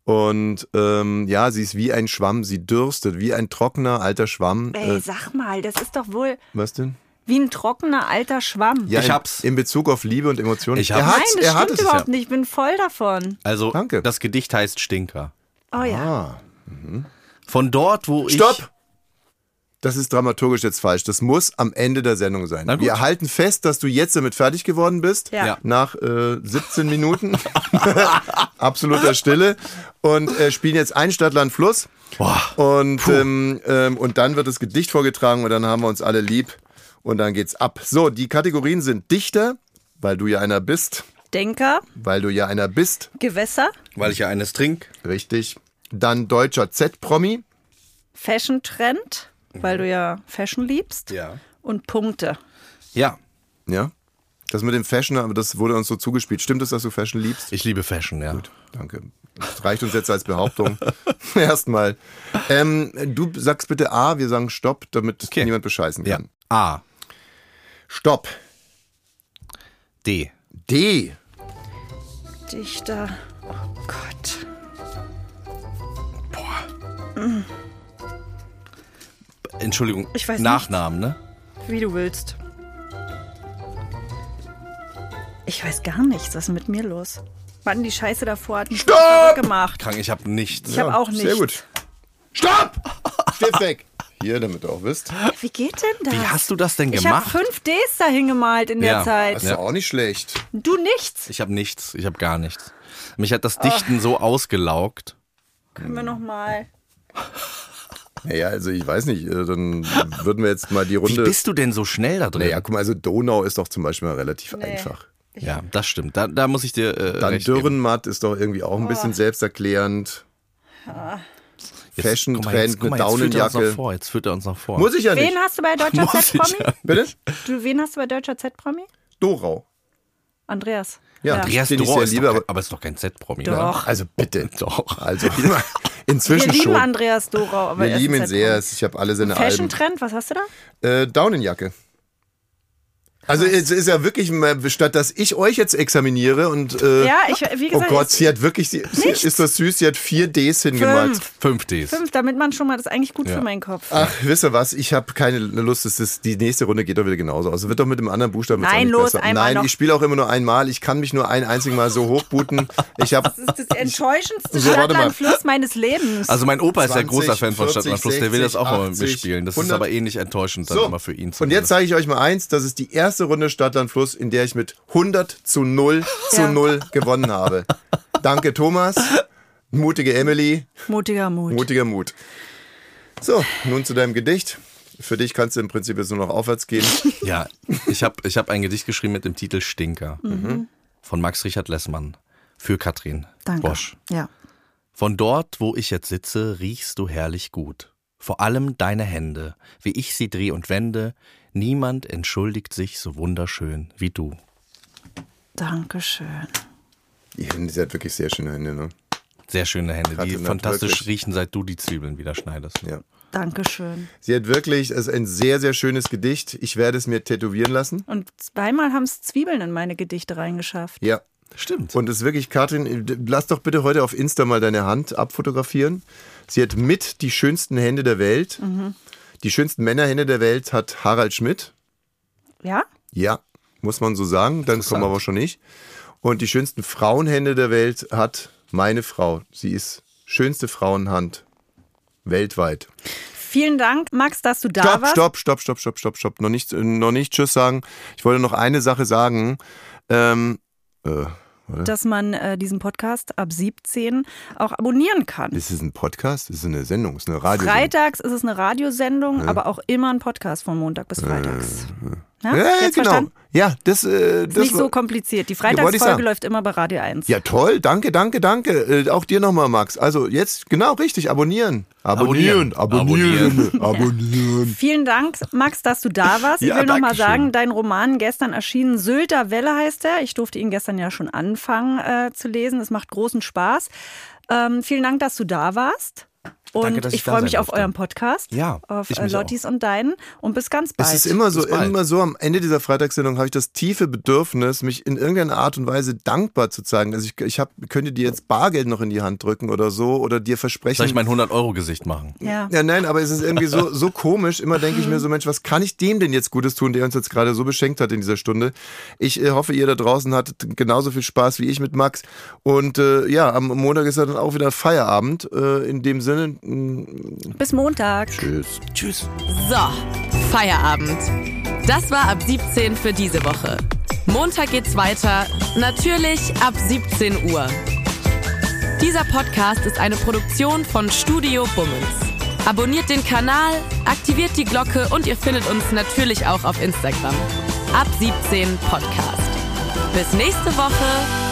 Und ähm, ja, sie ist wie ein Schwamm, sie dürstet, wie ein trockener alter Schwamm. Ey, Äh, sag mal, das ist doch wohl was denn? Wie ein trockener alter Schwamm. Ja, Ich in, hab's. In Bezug auf Liebe und Emotionen. Ich hab's. Nein, das er stimmt es. überhaupt nicht. Ich bin voll davon. Also, Danke. das Gedicht heißt Stinker. Oh ja. Ah, Von dort, wo ich. stopp! das ist dramaturgisch jetzt falsch. Das muss am Ende der Sendung sein. Wir halten fest, dass du jetzt damit fertig geworden bist. Ja. Ja. Nach äh, 17 Minuten (laughs) absoluter Stille. Und äh, spielen jetzt ein Stadtland Fluss. Boah. Und, ähm, ähm, und dann wird das Gedicht vorgetragen und dann haben wir uns alle lieb. Und dann geht's ab. So, die Kategorien sind Dichter, weil du ja einer bist. Denker, Weil du ja einer bist. Gewässer, Weil ich ja eines trink. Richtig. Dann deutscher Z-Promi. Fashion Trend, weil du ja Fashion liebst. Ja. Und Punkte. Ja. Ja. Das mit dem Fashion, aber das wurde uns so zugespielt. Stimmt es, dass du Fashion liebst? Ich liebe Fashion, ja. Danke. Das reicht uns jetzt als Behauptung. (laughs) Erstmal. Ähm, du sagst bitte A, wir sagen Stopp, damit Okay. niemand bescheißen Ja. kann. A. Stopp. D. D. Dichter. Oh Gott. Entschuldigung. Ich weiß Nachnamen, ne? Wie du willst. Ich weiß gar nichts. Was ist mit mir los? Wann die Scheiße davor hat mich Stopp! gemacht. Krank, ich habe nichts. Ich habe auch Sehr nichts. gut. Stopp! (laughs) Stift weg. Hier, damit du auch wisst. Wie geht denn das? Wie hast du das denn ich habe gemacht? fünf Ds dahin gemalt in der Ja. Zeit. Das ist auch nicht schlecht. Du nichts. Ich habe nichts. Ich habe gar nichts. Mich hat das Dichten so ausgelaugt. Können wir noch mal. Naja, also ich weiß nicht, äh, dann würden wir jetzt mal die Wie Runde. bist du denn so schnell da drin? naja, guck mal, also Donau ist doch zum Beispiel mal relativ Nee. einfach. Ja, das stimmt. Da, da muss ich dir äh, Dann recht geben. Dürrenmatt ist doch irgendwie auch ein bisschen selbsterklärend. Jetzt- Fashion Trend jetzt, guck mit mal, jetzt führt er uns noch Daunenjacke. vor. Jetzt führt er uns noch vor. Muss ich ja nicht. Wen hast du bei (laughs) deutscher ich Z-Promi? ja. Bitte? Du, wen hast du bei deutscher Z-Promi? Dorau. Andreas. Ja, Andreas den ich Dorau sehr ist liebe, kein, aber ist doch kein Z-Promi. Doch. Also bitte. Doch. Also (laughs) Wir inzwischen lieben schon. Andreas Dorau. Aber Wir er lieben ihn sehr. Ich habe alle seine Fashion Alben. Trend, was hast du da? Äh, Daunenjacke. Also es ist ja wirklich, mal, statt dass ich euch jetzt examiniere und äh, Ja, ich, wie oh gesagt, Gott, ich- sie hat wirklich, sie, ist das süß, sie hat vier Ds hingemalt. fünf. Fünf Ds. Fünf, damit man schon mal, das ist eigentlich gut Ja. für meinen Kopf. Ach, wisst ihr was? Ich habe keine Lust. Es ist, die nächste Runde geht doch wieder genauso aus. Es wird doch mit dem anderen Buchstaben Nein, los, besser. einmal Nein, noch. ich spiele auch immer nur einmal. Ich kann mich nur ein einziges Mal so hochbooten. Ich habe Das ist das enttäuschendste So, mal. Stadtlandfluss meines Lebens. Also mein Opa ist ja 20, großer Fan von 40, Stadtland Fluss. Der will das auch mal 60, mitspielen. Das ist 100. aber ähnlich enttäuschend dann so. immer für ihn. Und jetzt sage ich euch mal eins: Das ist die erste Runde Stadtland Fluss, in der ich mit 100 zu 0 (laughs) zu Ja. 0 gewonnen habe. Danke, Thomas. Mutige Emily. Mutiger Mut. Mutiger Mut. So, nun zu deinem Gedicht. Für dich kannst du im Prinzip jetzt nur noch aufwärts gehen. (laughs) Ja, ich habe ich hab ein Gedicht geschrieben mit dem Titel Stinker von Max Richard Lessmann für Katrin Danke. Bosch. Ja. Von dort, wo ich jetzt sitze, riechst du herrlich gut. Vor allem deine Hände, wie ich sie dreh und wende, niemand entschuldigt sich so wunderschön wie du. Dankeschön. Die Hände, sie hat wirklich sehr schöne Hände, ne? Sehr schöne Hände, die Katrin hat fantastisch wirklich- riechen, seit du die Zwiebeln wieder schneidest. Ja. Dankeschön. Sie hat wirklich, es ist ein sehr, sehr schönes Gedicht. Ich werde es mir tätowieren lassen. Und zweimal haben es Zwiebeln in meine Gedichte reingeschafft. Ja. Stimmt. Und es ist wirklich, Katrin, lass doch bitte heute auf Insta mal deine Hand abfotografieren. Sie hat mit die schönsten Hände der Welt. Die schönsten Männerhände der Welt hat Harald Schmidt. Ja? Ja, muss man so sagen. Dann kommen wir aber schon nicht. Und die schönsten Frauenhände der Welt hat meine Frau. Sie ist schönste Frauenhand weltweit. Vielen Dank, Max, dass du da Stopp, warst. stopp, stopp, stopp, stopp, stopp, stopp. Noch nicht, äh, noch nicht Tschüss sagen. Ich wollte noch eine Sache sagen. Ähm, äh, Dass man äh, diesen Podcast ab 17 auch abonnieren kann. ist es ein Podcast? Ist es eine Sendung? Ist es eine Radiosendung? Freitags ist es eine Radiosendung, aber auch immer ein Podcast von Montag bis Freitags. Ja, Ja, Jetzt genau. verstanden? Ja, das, äh, Ist das nicht war- so kompliziert. Die Freitagsfolge läuft immer bei Radio 1. Ja, toll. Danke, danke, danke. Äh, auch dir nochmal, Max. Also jetzt, genau, richtig. Abonnieren. Abonnieren. Abonnieren. Abonnieren. Vielen Dank, Max, dass du da warst. Ich Ja, will noch mal danke schön. sagen, dein Roman gestern erschienen, Sylter Welle heißt er. Ich durfte ihn gestern ja schon anfangen äh, zu lesen. Es macht großen Spaß. Ähm, vielen Dank, dass du da warst. Und Danke, dass ich ich freue mich auf durfte. euren Podcast, Ja, auf ich äh, mich Lottis und deinen. Und bis ganz bald. Es ist immer so, immer so, am Ende dieser Freitagssendung habe ich das tiefe Bedürfnis, mich in irgendeiner Art und Weise dankbar zu zeigen. Also ich, ich hab, könnte dir jetzt Bargeld noch in die Hand drücken oder so oder dir versprechen. Soll ich mein 100-Euro-Gesicht machen? ja. Ja, nein, aber es ist irgendwie so, (laughs) so komisch. Immer denke ich mir so, Mensch, was kann ich dem denn jetzt Gutes tun, der uns jetzt gerade so beschenkt hat in dieser Stunde? Ich äh, hoffe, ihr da draußen hattet genauso viel Spaß wie ich mit Max. Und äh, ja, am Montag ist ja dann auch wieder Feierabend. Äh, in dem Sinne, Bis Montag. Tschüss. Tschüss. So, Feierabend. Das war ab 17 für diese Woche. Montag geht's weiter, natürlich ab 17 Uhr. Dieser Podcast ist eine Produktion von Studio Bummens. Abonniert den Kanal, aktiviert die Glocke und ihr findet uns natürlich auch auf Instagram. Ab 17 Podcast. Bis nächste Woche.